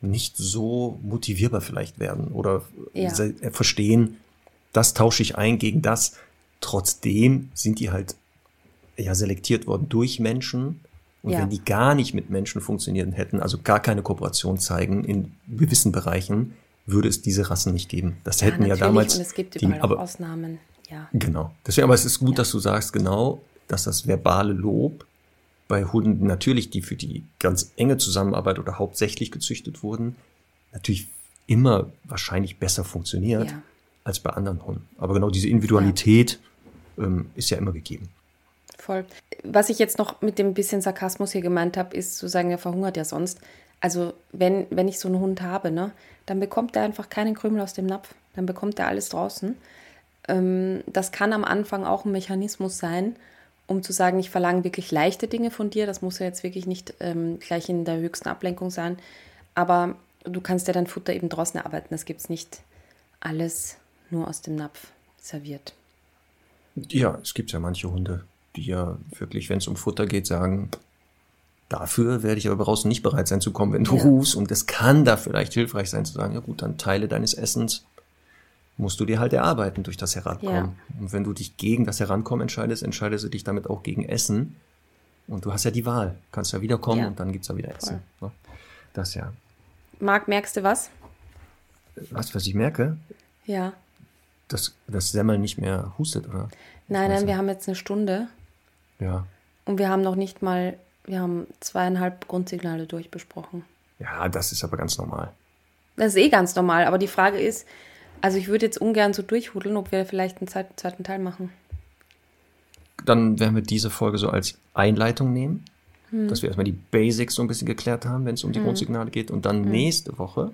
nicht so motivierbar vielleicht werden oder ja. Äh, verstehen, das tausche ich ein gegen das. Trotzdem sind die halt ja selektiert worden durch Menschen. Und ja. wenn die gar nicht mit Menschen funktionieren hätten, also gar keine Kooperation zeigen in gewissen Bereichen, würde es diese Rassen nicht geben. Das ja, hätten ja damals. Und es gibt überall die, aber, Ausnahmen. Ja. Genau. Deswegen, aber es ist gut, dass du sagst, genau, dass das verbale Lob bei Hunden natürlich, die für die ganz enge Zusammenarbeit oder hauptsächlich gezüchtet wurden, natürlich immer wahrscheinlich besser funktioniert ja. als bei anderen Hunden. Aber genau diese Individualität ja. ähm, ist ja immer gegeben. Voll. Was ich jetzt noch mit dem bisschen Sarkasmus hier gemeint habe, ist zu sagen, er verhungert ja sonst. Also wenn, wenn ich so einen Hund habe, ne, dann bekommt er einfach keinen Krümel aus dem Napf. Dann bekommt er alles draußen. Ähm, das kann am Anfang auch ein Mechanismus sein, um zu sagen, ich verlange wirklich leichte Dinge von dir. Das muss ja jetzt wirklich nicht ähm, gleich in der höchsten Ablenkung sein. Aber du kannst ja dein Futter eben draußen erarbeiten. Das gibt es nicht alles nur aus dem Napf serviert. Ja, es gibt ja manche Hunde, die ja wirklich, wenn es um Futter geht, sagen, dafür werde ich aber draußen nicht bereit sein zu kommen, wenn du ja. rufst. Und es kann da vielleicht hilfreich sein zu sagen, ja gut, dann Teile deines Essens musst du dir halt erarbeiten durch das Herankommen. Ja. Und wenn du dich gegen das Herankommen entscheidest, entscheidest du dich damit auch gegen Essen. Und du hast ja die Wahl. Kannst ja wiederkommen ja. und dann gibt es ja wieder Essen. Voll. Ne? Das ja. Marc, merkst du was? Was, was ich merke? Ja. Dass das Semmel nicht mehr hustet, oder? Nein, nein, wir haben jetzt eine Stunde. Ja. Und wir haben noch nicht mal, wir haben zweieinhalb Grundsignale durchbesprochen. Ja, das ist aber ganz normal. Das ist eh ganz normal, aber die Frage ist, also ich würde jetzt ungern so durchhudeln, ob wir vielleicht einen zweiten Teil machen. Dann werden wir diese Folge so als Einleitung nehmen, hm. dass wir erstmal die Basics so ein bisschen geklärt haben, wenn es um die hm. Grundsignale geht. Und dann hm. nächste Woche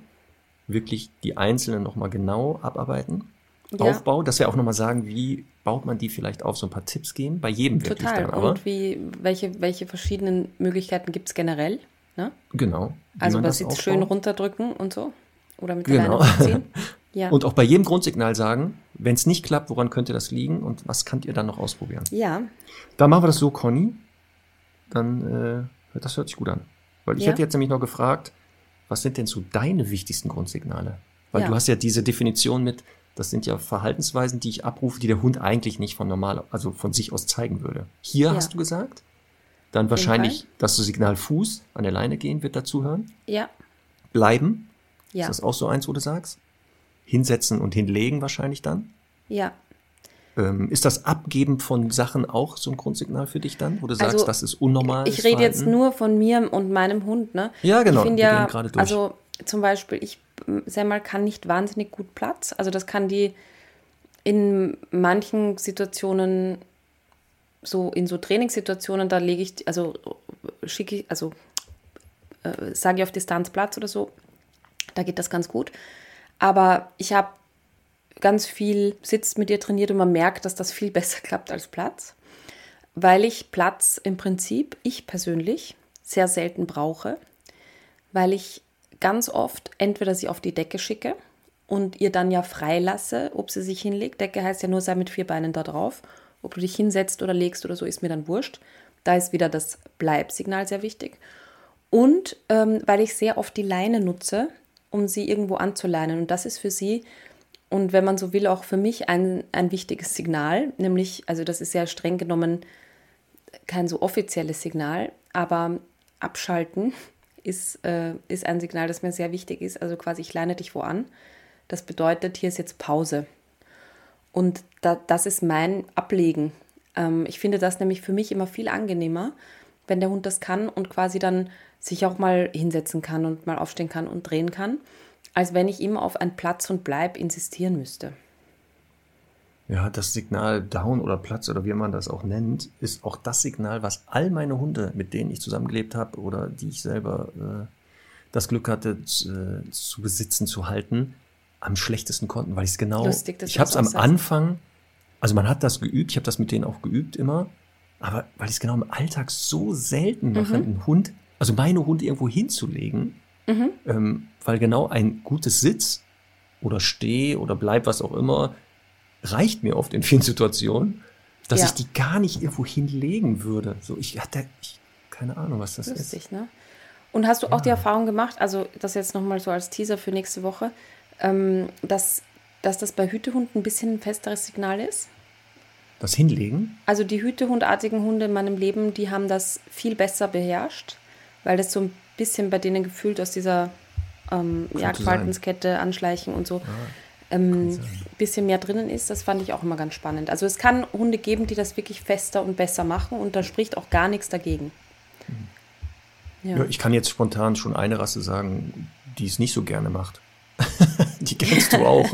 wirklich die einzelnen nochmal genau abarbeiten. Ja. Aufbau, dass wir auch nochmal sagen, wie baut man die vielleicht auf, so ein paar Tipps geben, bei jedem wirklich Total. dann aber. Und wie, welche, welche verschiedenen Möglichkeiten gibt es generell? Ne? Genau. Also was jetzt schön runterdrücken und so? Oder mit der genau. Leine ziehen? Ja. Und auch bei jedem Grundsignal sagen, wenn es nicht klappt, woran könnte das liegen und was könnt ihr dann noch ausprobieren? Ja. Dann machen wir das so, Conny. Dann, äh, das hört sich gut an. Weil ich ja. hätte jetzt nämlich noch gefragt, was sind denn so deine wichtigsten Grundsignale? Weil Ja. du hast ja diese Definition mit, das sind ja Verhaltensweisen, die ich abrufe, die der Hund eigentlich nicht von normal, also von sich aus zeigen würde. Hier Ja. hast du gesagt, dann wahrscheinlich, dass du Signal Fuß an der Leine gehen wird dazuhören. Ja, Bleiben, ja, ist das auch so eins, wo du sagst? Hinsetzen und hinlegen wahrscheinlich dann. ja. Ähm, ist das Abgeben von Sachen auch so ein Grundsignal für dich dann, wo du sagst, Also, das ist unnormal? Ich rede jetzt nur von mir und meinem Hund, ne? Ja, genau, Ich ja, gerade durch. also zum Beispiel, ich, Semmel kann nicht wahnsinnig gut Platz. Also das kann die in manchen Situationen, so in so Trainingssituationen, da lege ich, also schicke ich, also äh, sage ich auf Distanz Platz oder so, da geht das ganz gut. Aber ich habe ganz viel Sitz mit ihr trainiert und man merkt, dass das viel besser klappt als Platz, weil ich Platz im Prinzip, ich persönlich, sehr selten brauche, weil ich ganz oft entweder sie auf die Decke schicke und ihr dann ja freilasse, ob sie sich hinlegt. Decke heißt ja nur, sei mit vier Beinen da drauf. Ob du dich hinsetzt oder legst oder so, ist mir dann wurscht. Da ist wieder das Bleibsignal sehr wichtig. Und ähm, weil ich sehr oft die Leine nutze, um sie irgendwo anzuleinen. Und das ist für sie, und wenn man so will, auch für mich ein, ein wichtiges Signal. Nämlich, also das ist ja streng genommen kein so offizielles Signal, aber abschalten ist, äh, ist ein Signal, das mir sehr wichtig ist. Also quasi, ich leine dich wo an. Das bedeutet, hier ist jetzt Pause. Und da, das ist mein Ablegen. Ähm, ich finde das nämlich für mich immer viel angenehmer, wenn der Hund das kann und quasi dann sich auch mal hinsetzen kann und mal aufstehen kann und drehen kann, als wenn ich immer auf ein Platz und Bleib insistieren müsste. Ja, das Signal Down oder Platz oder wie man das auch nennt, ist auch das Signal, was all meine Hunde, mit denen ich zusammengelebt habe oder die ich selber äh, das Glück hatte zu, äh, zu besitzen, zu halten, am schlechtesten konnten, weil ich es genau. Lustig, dass ich habe es am sagst. Anfang, also man hat das geübt, ich habe das mit denen auch geübt immer, aber weil ich es genau im Alltag so selten mache, Mhm. einen Hund, also meine Hunde irgendwo hinzulegen, Mhm. ähm, weil genau ein gutes Sitz oder Steh oder Bleib, was auch immer, reicht mir oft in vielen Situationen, dass Ja. ich die gar nicht irgendwo hinlegen würde. So, ich hatte ich, keine Ahnung, was das ist. Lustig, ne? Und hast du auch die Erfahrung gemacht, also das jetzt nochmal so als Teaser für nächste Woche, ähm, dass, dass das bei Hütehunden ein bisschen ein festeres Signal ist? Das Hinlegen? Also die Hütehundartigen Hunde in meinem Leben, die haben das viel besser beherrscht, weil das so ein bisschen bei denen gefühlt aus dieser ähm, Jagdverhaltenskette anschleichen und so ähm, sein. bisschen mehr drinnen ist. Das fand ich auch immer ganz spannend. Also es kann Hunde geben, die das wirklich fester und besser machen und da spricht auch gar nichts dagegen. Ja. ich kann jetzt spontan schon eine Rasse sagen, die es nicht so gerne macht. die kennst du auch.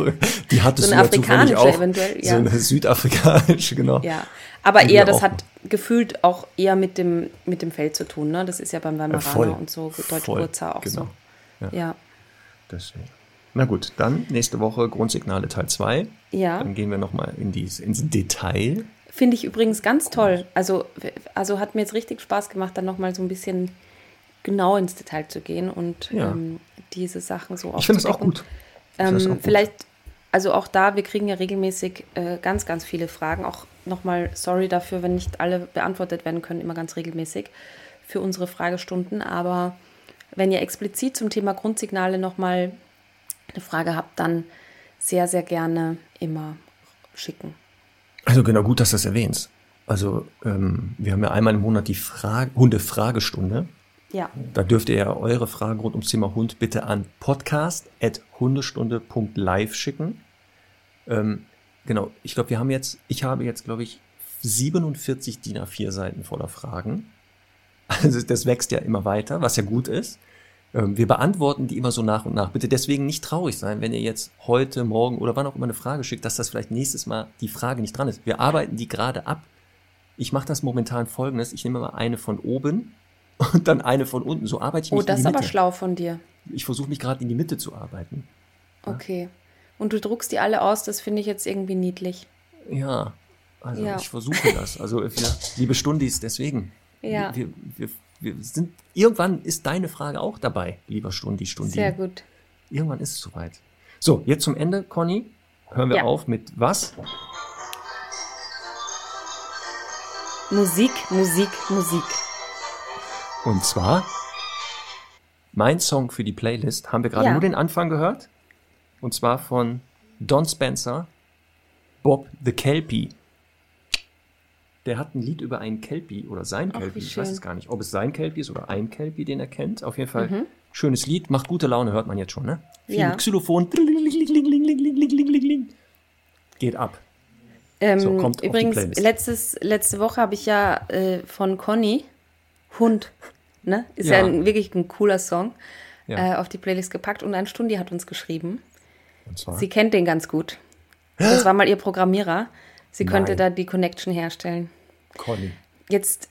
Die hattest So eine du ja zufällig afrikanische auch. eventuell, So ja. eine südafrikanische, genau. Ja, aber eher, das auch hat gefühlt auch eher mit dem, mit dem Fell zu tun. Ne? Das ist ja beim Äh, voll. Weimaraner und so, Deutsche Voll, Kurzer auch genau. so. Ja. Ja, Deswegen. Na gut, dann nächste Woche Grundsignale Teil 2. ja. Dann gehen wir nochmal in dies, ins Detail. Finde ich übrigens ganz toll. Also, also hat mir jetzt richtig Spaß gemacht, dann nochmal so ein bisschen genau ins Detail zu gehen und Ja. ähm, diese Sachen so Ich finde es auch gut. Ähm, auch gut. vielleicht, also auch da, wir kriegen ja regelmäßig äh, ganz, ganz viele Fragen. Auch nochmal sorry dafür, wenn nicht alle beantwortet werden können, immer ganz regelmäßig für unsere Fragestunden. Aber wenn ihr explizit zum Thema Grundsignale nochmal eine Frage habt, dann sehr, sehr gerne immer schicken. Also genau, gut, dass du das erwähnst. Also ähm, wir haben ja einmal im Monat die Frage, Hunde-Fragestunde. Ja, Da dürft ihr ja eure Fragen rund ums Thema Hund bitte an podcast.hundestunde.live schicken. Ähm, genau, ich glaube, wir haben jetzt, ich habe jetzt, glaube ich, 47 DIN A4 Seiten voller Fragen. Also das wächst ja immer weiter, was ja gut ist. Ähm, wir beantworten die immer so nach und nach. Bitte deswegen nicht traurig sein, wenn ihr jetzt heute, morgen oder wann auch immer eine Frage schickt, dass das vielleicht nächstes Mal die Frage nicht dran ist. Wir arbeiten die gerade ab. Ich mache das momentan folgendes. Ich nehme mal eine von oben und dann eine von unten. So arbeite ich mich oh, das in ist die aber Mitte. schlau von dir. Ich versuche mich gerade in die Mitte zu arbeiten. Okay. Und du druckst die alle aus, das finde ich jetzt irgendwie niedlich. Ja, also Ja. ich versuche das. Also wir, liebe Stundis, deswegen. Ja. Wir, wir, wir sind, irgendwann ist deine Frage auch dabei, lieber Stundi, Stundi. Sehr gut. Irgendwann ist es soweit. So, jetzt zum Ende, Conny. Hören wir Ja. auf mit was? Musik, Musik, Musik. Und zwar Mein Song für die Playlist haben wir gerade Ja. nur den Anfang gehört. Und zwar von Don Spencer, Bob the Kelpie. Der hat ein Lied über einen Kelpie oder sein Kelpie. Ich weiß es gar nicht, ob es sein Kelpie ist oder ein Kelpie, den er kennt. Auf jeden Fall Mhm. schönes Lied, macht gute Laune, hört man jetzt schon, ne? Viel Ja. Xylophon. Geht ab. Ähm, So, kommt auf die übrigens, Playlist. letztes, letzte Woche habe ich ja äh, von Conny Hund, ne? Ist ja, Ja. ein, wirklich ein cooler Song, Ja. äh, auf die Playlist gepackt und ein Stundi hat uns geschrieben. Und zwar. Sie kennt den ganz gut. Das war mal ihr Programmierer. Sie könnte Nein. da die Connection herstellen. Conny. Jetzt,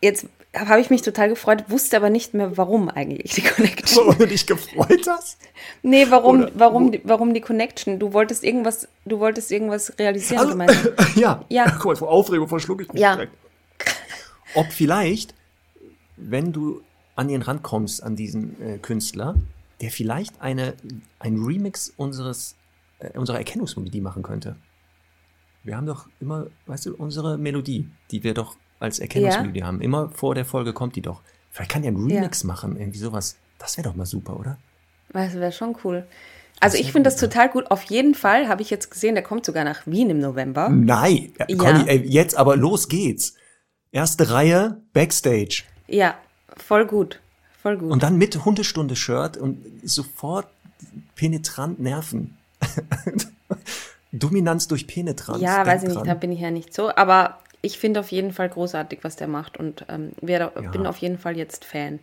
jetzt habe ich mich total gefreut, wusste aber nicht mehr, warum eigentlich die Connection. Warum du dich gefreut hast? Nee, warum, Oder- warum, die- warum die Connection? Du wolltest irgendwas, du wolltest irgendwas realisieren, Also, gemeint. ja. Ja. Guck mal, vor Aufregung verschluck ich mich Ja. direkt. Ob vielleicht, wenn du an ihn rankommst, an diesen äh, Künstler, der vielleicht eine, ein Remix unseres, äh, unserer Erkennungsmelodie machen könnte. Wir haben doch immer, weißt du, unsere Melodie, die wir doch als Erkennungsmelodie haben. Immer vor der Folge kommt die doch. Vielleicht kann der einen Ja. Remix machen, irgendwie sowas. Das wäre doch mal super, oder? Das wäre schon cool. Also ich finde das total gut. Auf jeden Fall habe ich jetzt gesehen, der kommt sogar nach Wien im November. Nein, ja. Ja. Conny, ey, jetzt aber los geht's. Erste Reihe, Backstage. Ja, voll gut. Voll gut. Und dann mit Hundestunde-Shirt und sofort penetrant nerven. Dominanz durch Penetranz. ja, weiß ich nicht, da bin ich ja nicht so. Aber ich finde auf jeden Fall großartig, was der macht. Und ähm, wär, Ja. bin auf jeden Fall jetzt Fan.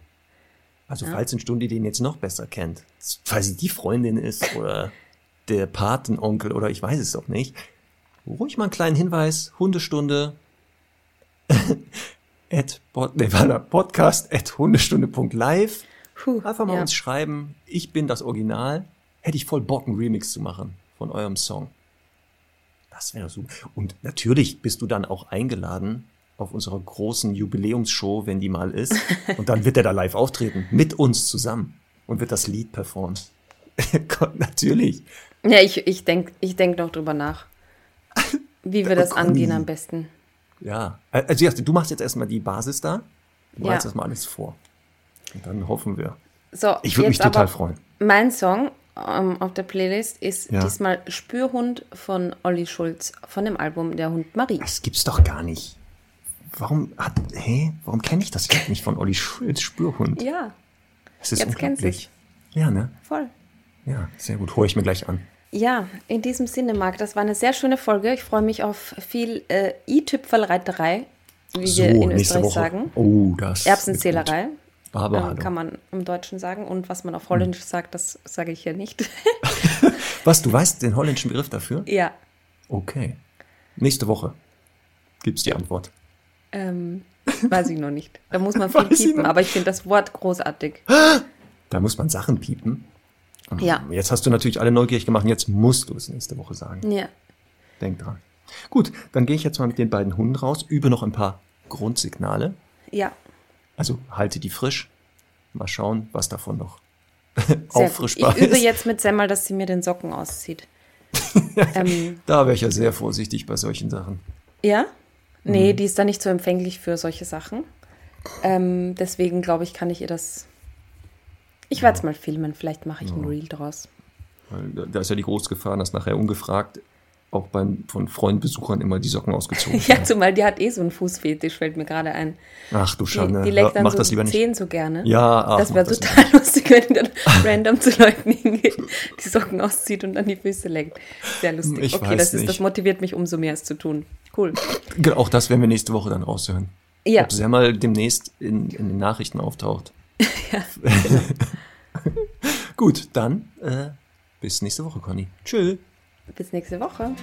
Also falls ein Stundi den jetzt noch besser kennt, falls sie die Freundin ist oder der Patenonkel oder ich weiß es doch nicht, ruhig mal einen kleinen Hinweis, Hundestunde at pod, nee, podcast at hundestunde.live. Einfach mal ja. uns schreiben, ich bin das Original. Hätte ich voll Bock, einen Remix zu machen von eurem Song. Das wäre super. Und natürlich bist du dann auch eingeladen auf unserer großen Jubiläumsshow, wenn die mal ist. Und dann wird er da live auftreten, mit uns zusammen und wird das Lied performen. Gott, natürlich. Ja, ich, ich denke ich denk noch drüber nach, wie wir das Conny. angehen am besten. Ja. Also ja, du machst jetzt erstmal die Basis da. Du Ja. bereitest das mal alles vor. Und dann hoffen wir. So, Ich würde mich jetzt total freuen. Mein Song ähm, auf der Playlist ist Ja. diesmal Spürhund von Olli Schulz von dem Album Der Hund Marie. Das gibt's doch gar nicht. Warum hat, hä? Warum kenne ich das Lied nicht von Olli Schulz, Spürhund? Ja, Das ist jetzt kennst unglaublich. Ja, ne? voll. Ja, sehr gut. Hol ich mir gleich an. Ja, in diesem Sinne, Marc, das war eine sehr schöne Folge. Ich freue mich auf viel äh, i-Tüpfelreiterei, wie wir in Österreich sagen. Oh, das. Erbsenzählerei. Aber ähm, kann man im Deutschen sagen. Und was man auf Holländisch sagt, das sage ich hier nicht. Was, du weißt den holländischen Begriff dafür? ja, Okay. Nächste Woche gibt's die Antwort. ähm, weiß ich noch nicht. Da muss man viel Weiß piepen, aber ich finde das Wort großartig. Da muss man Sachen piepen. Ja, Jetzt hast du natürlich alle neugierig gemacht jetzt musst du es nächste Woche sagen. ja. Denk dran. Gut, dann gehe ich jetzt mal mit den beiden Hunden raus, übe noch ein paar Grundsignale. Ja, Also halte die frisch. Mal schauen, was davon noch auffrischbar Ich übe ist. jetzt mit Semmel, dass sie mir den Socken auszieht. ähm, Da wäre ich ja sehr vorsichtig bei solchen Sachen. ja? Nee, Mhm. die ist da nicht so empfänglich für solche Sachen. Ähm, deswegen glaube ich, kann ich ihr das. Ich werde es mal filmen, vielleicht mache ich ein Reel draus. Weil da- ist ja die große Gefahr, dass nachher ungefragt auch beim, von Freundbesuchern immer die Socken ausgezogen Ja, werden. zumal die hat eh so einen Fußfetisch, fällt mir gerade ein. Ach du Die, Schande. die leckt dann Mach so das lieber die nicht. Zehen so gerne. Ja, ach, das wäre das total lustig, wenn die dann random zu Leuten hingeht, die Socken auszieht und dann die Füße leckt. Sehr lustig. Ich okay, das, ist, das nicht. motiviert mich umso mehr, es zu tun. Cool. Genau, Auch das werden wir nächste Woche dann raushören. Ja, Ob Semmel demnächst in, in den Nachrichten auftaucht. Gut, dann äh, bis nächste Woche, Conny. Tschüss. bis nächste Woche.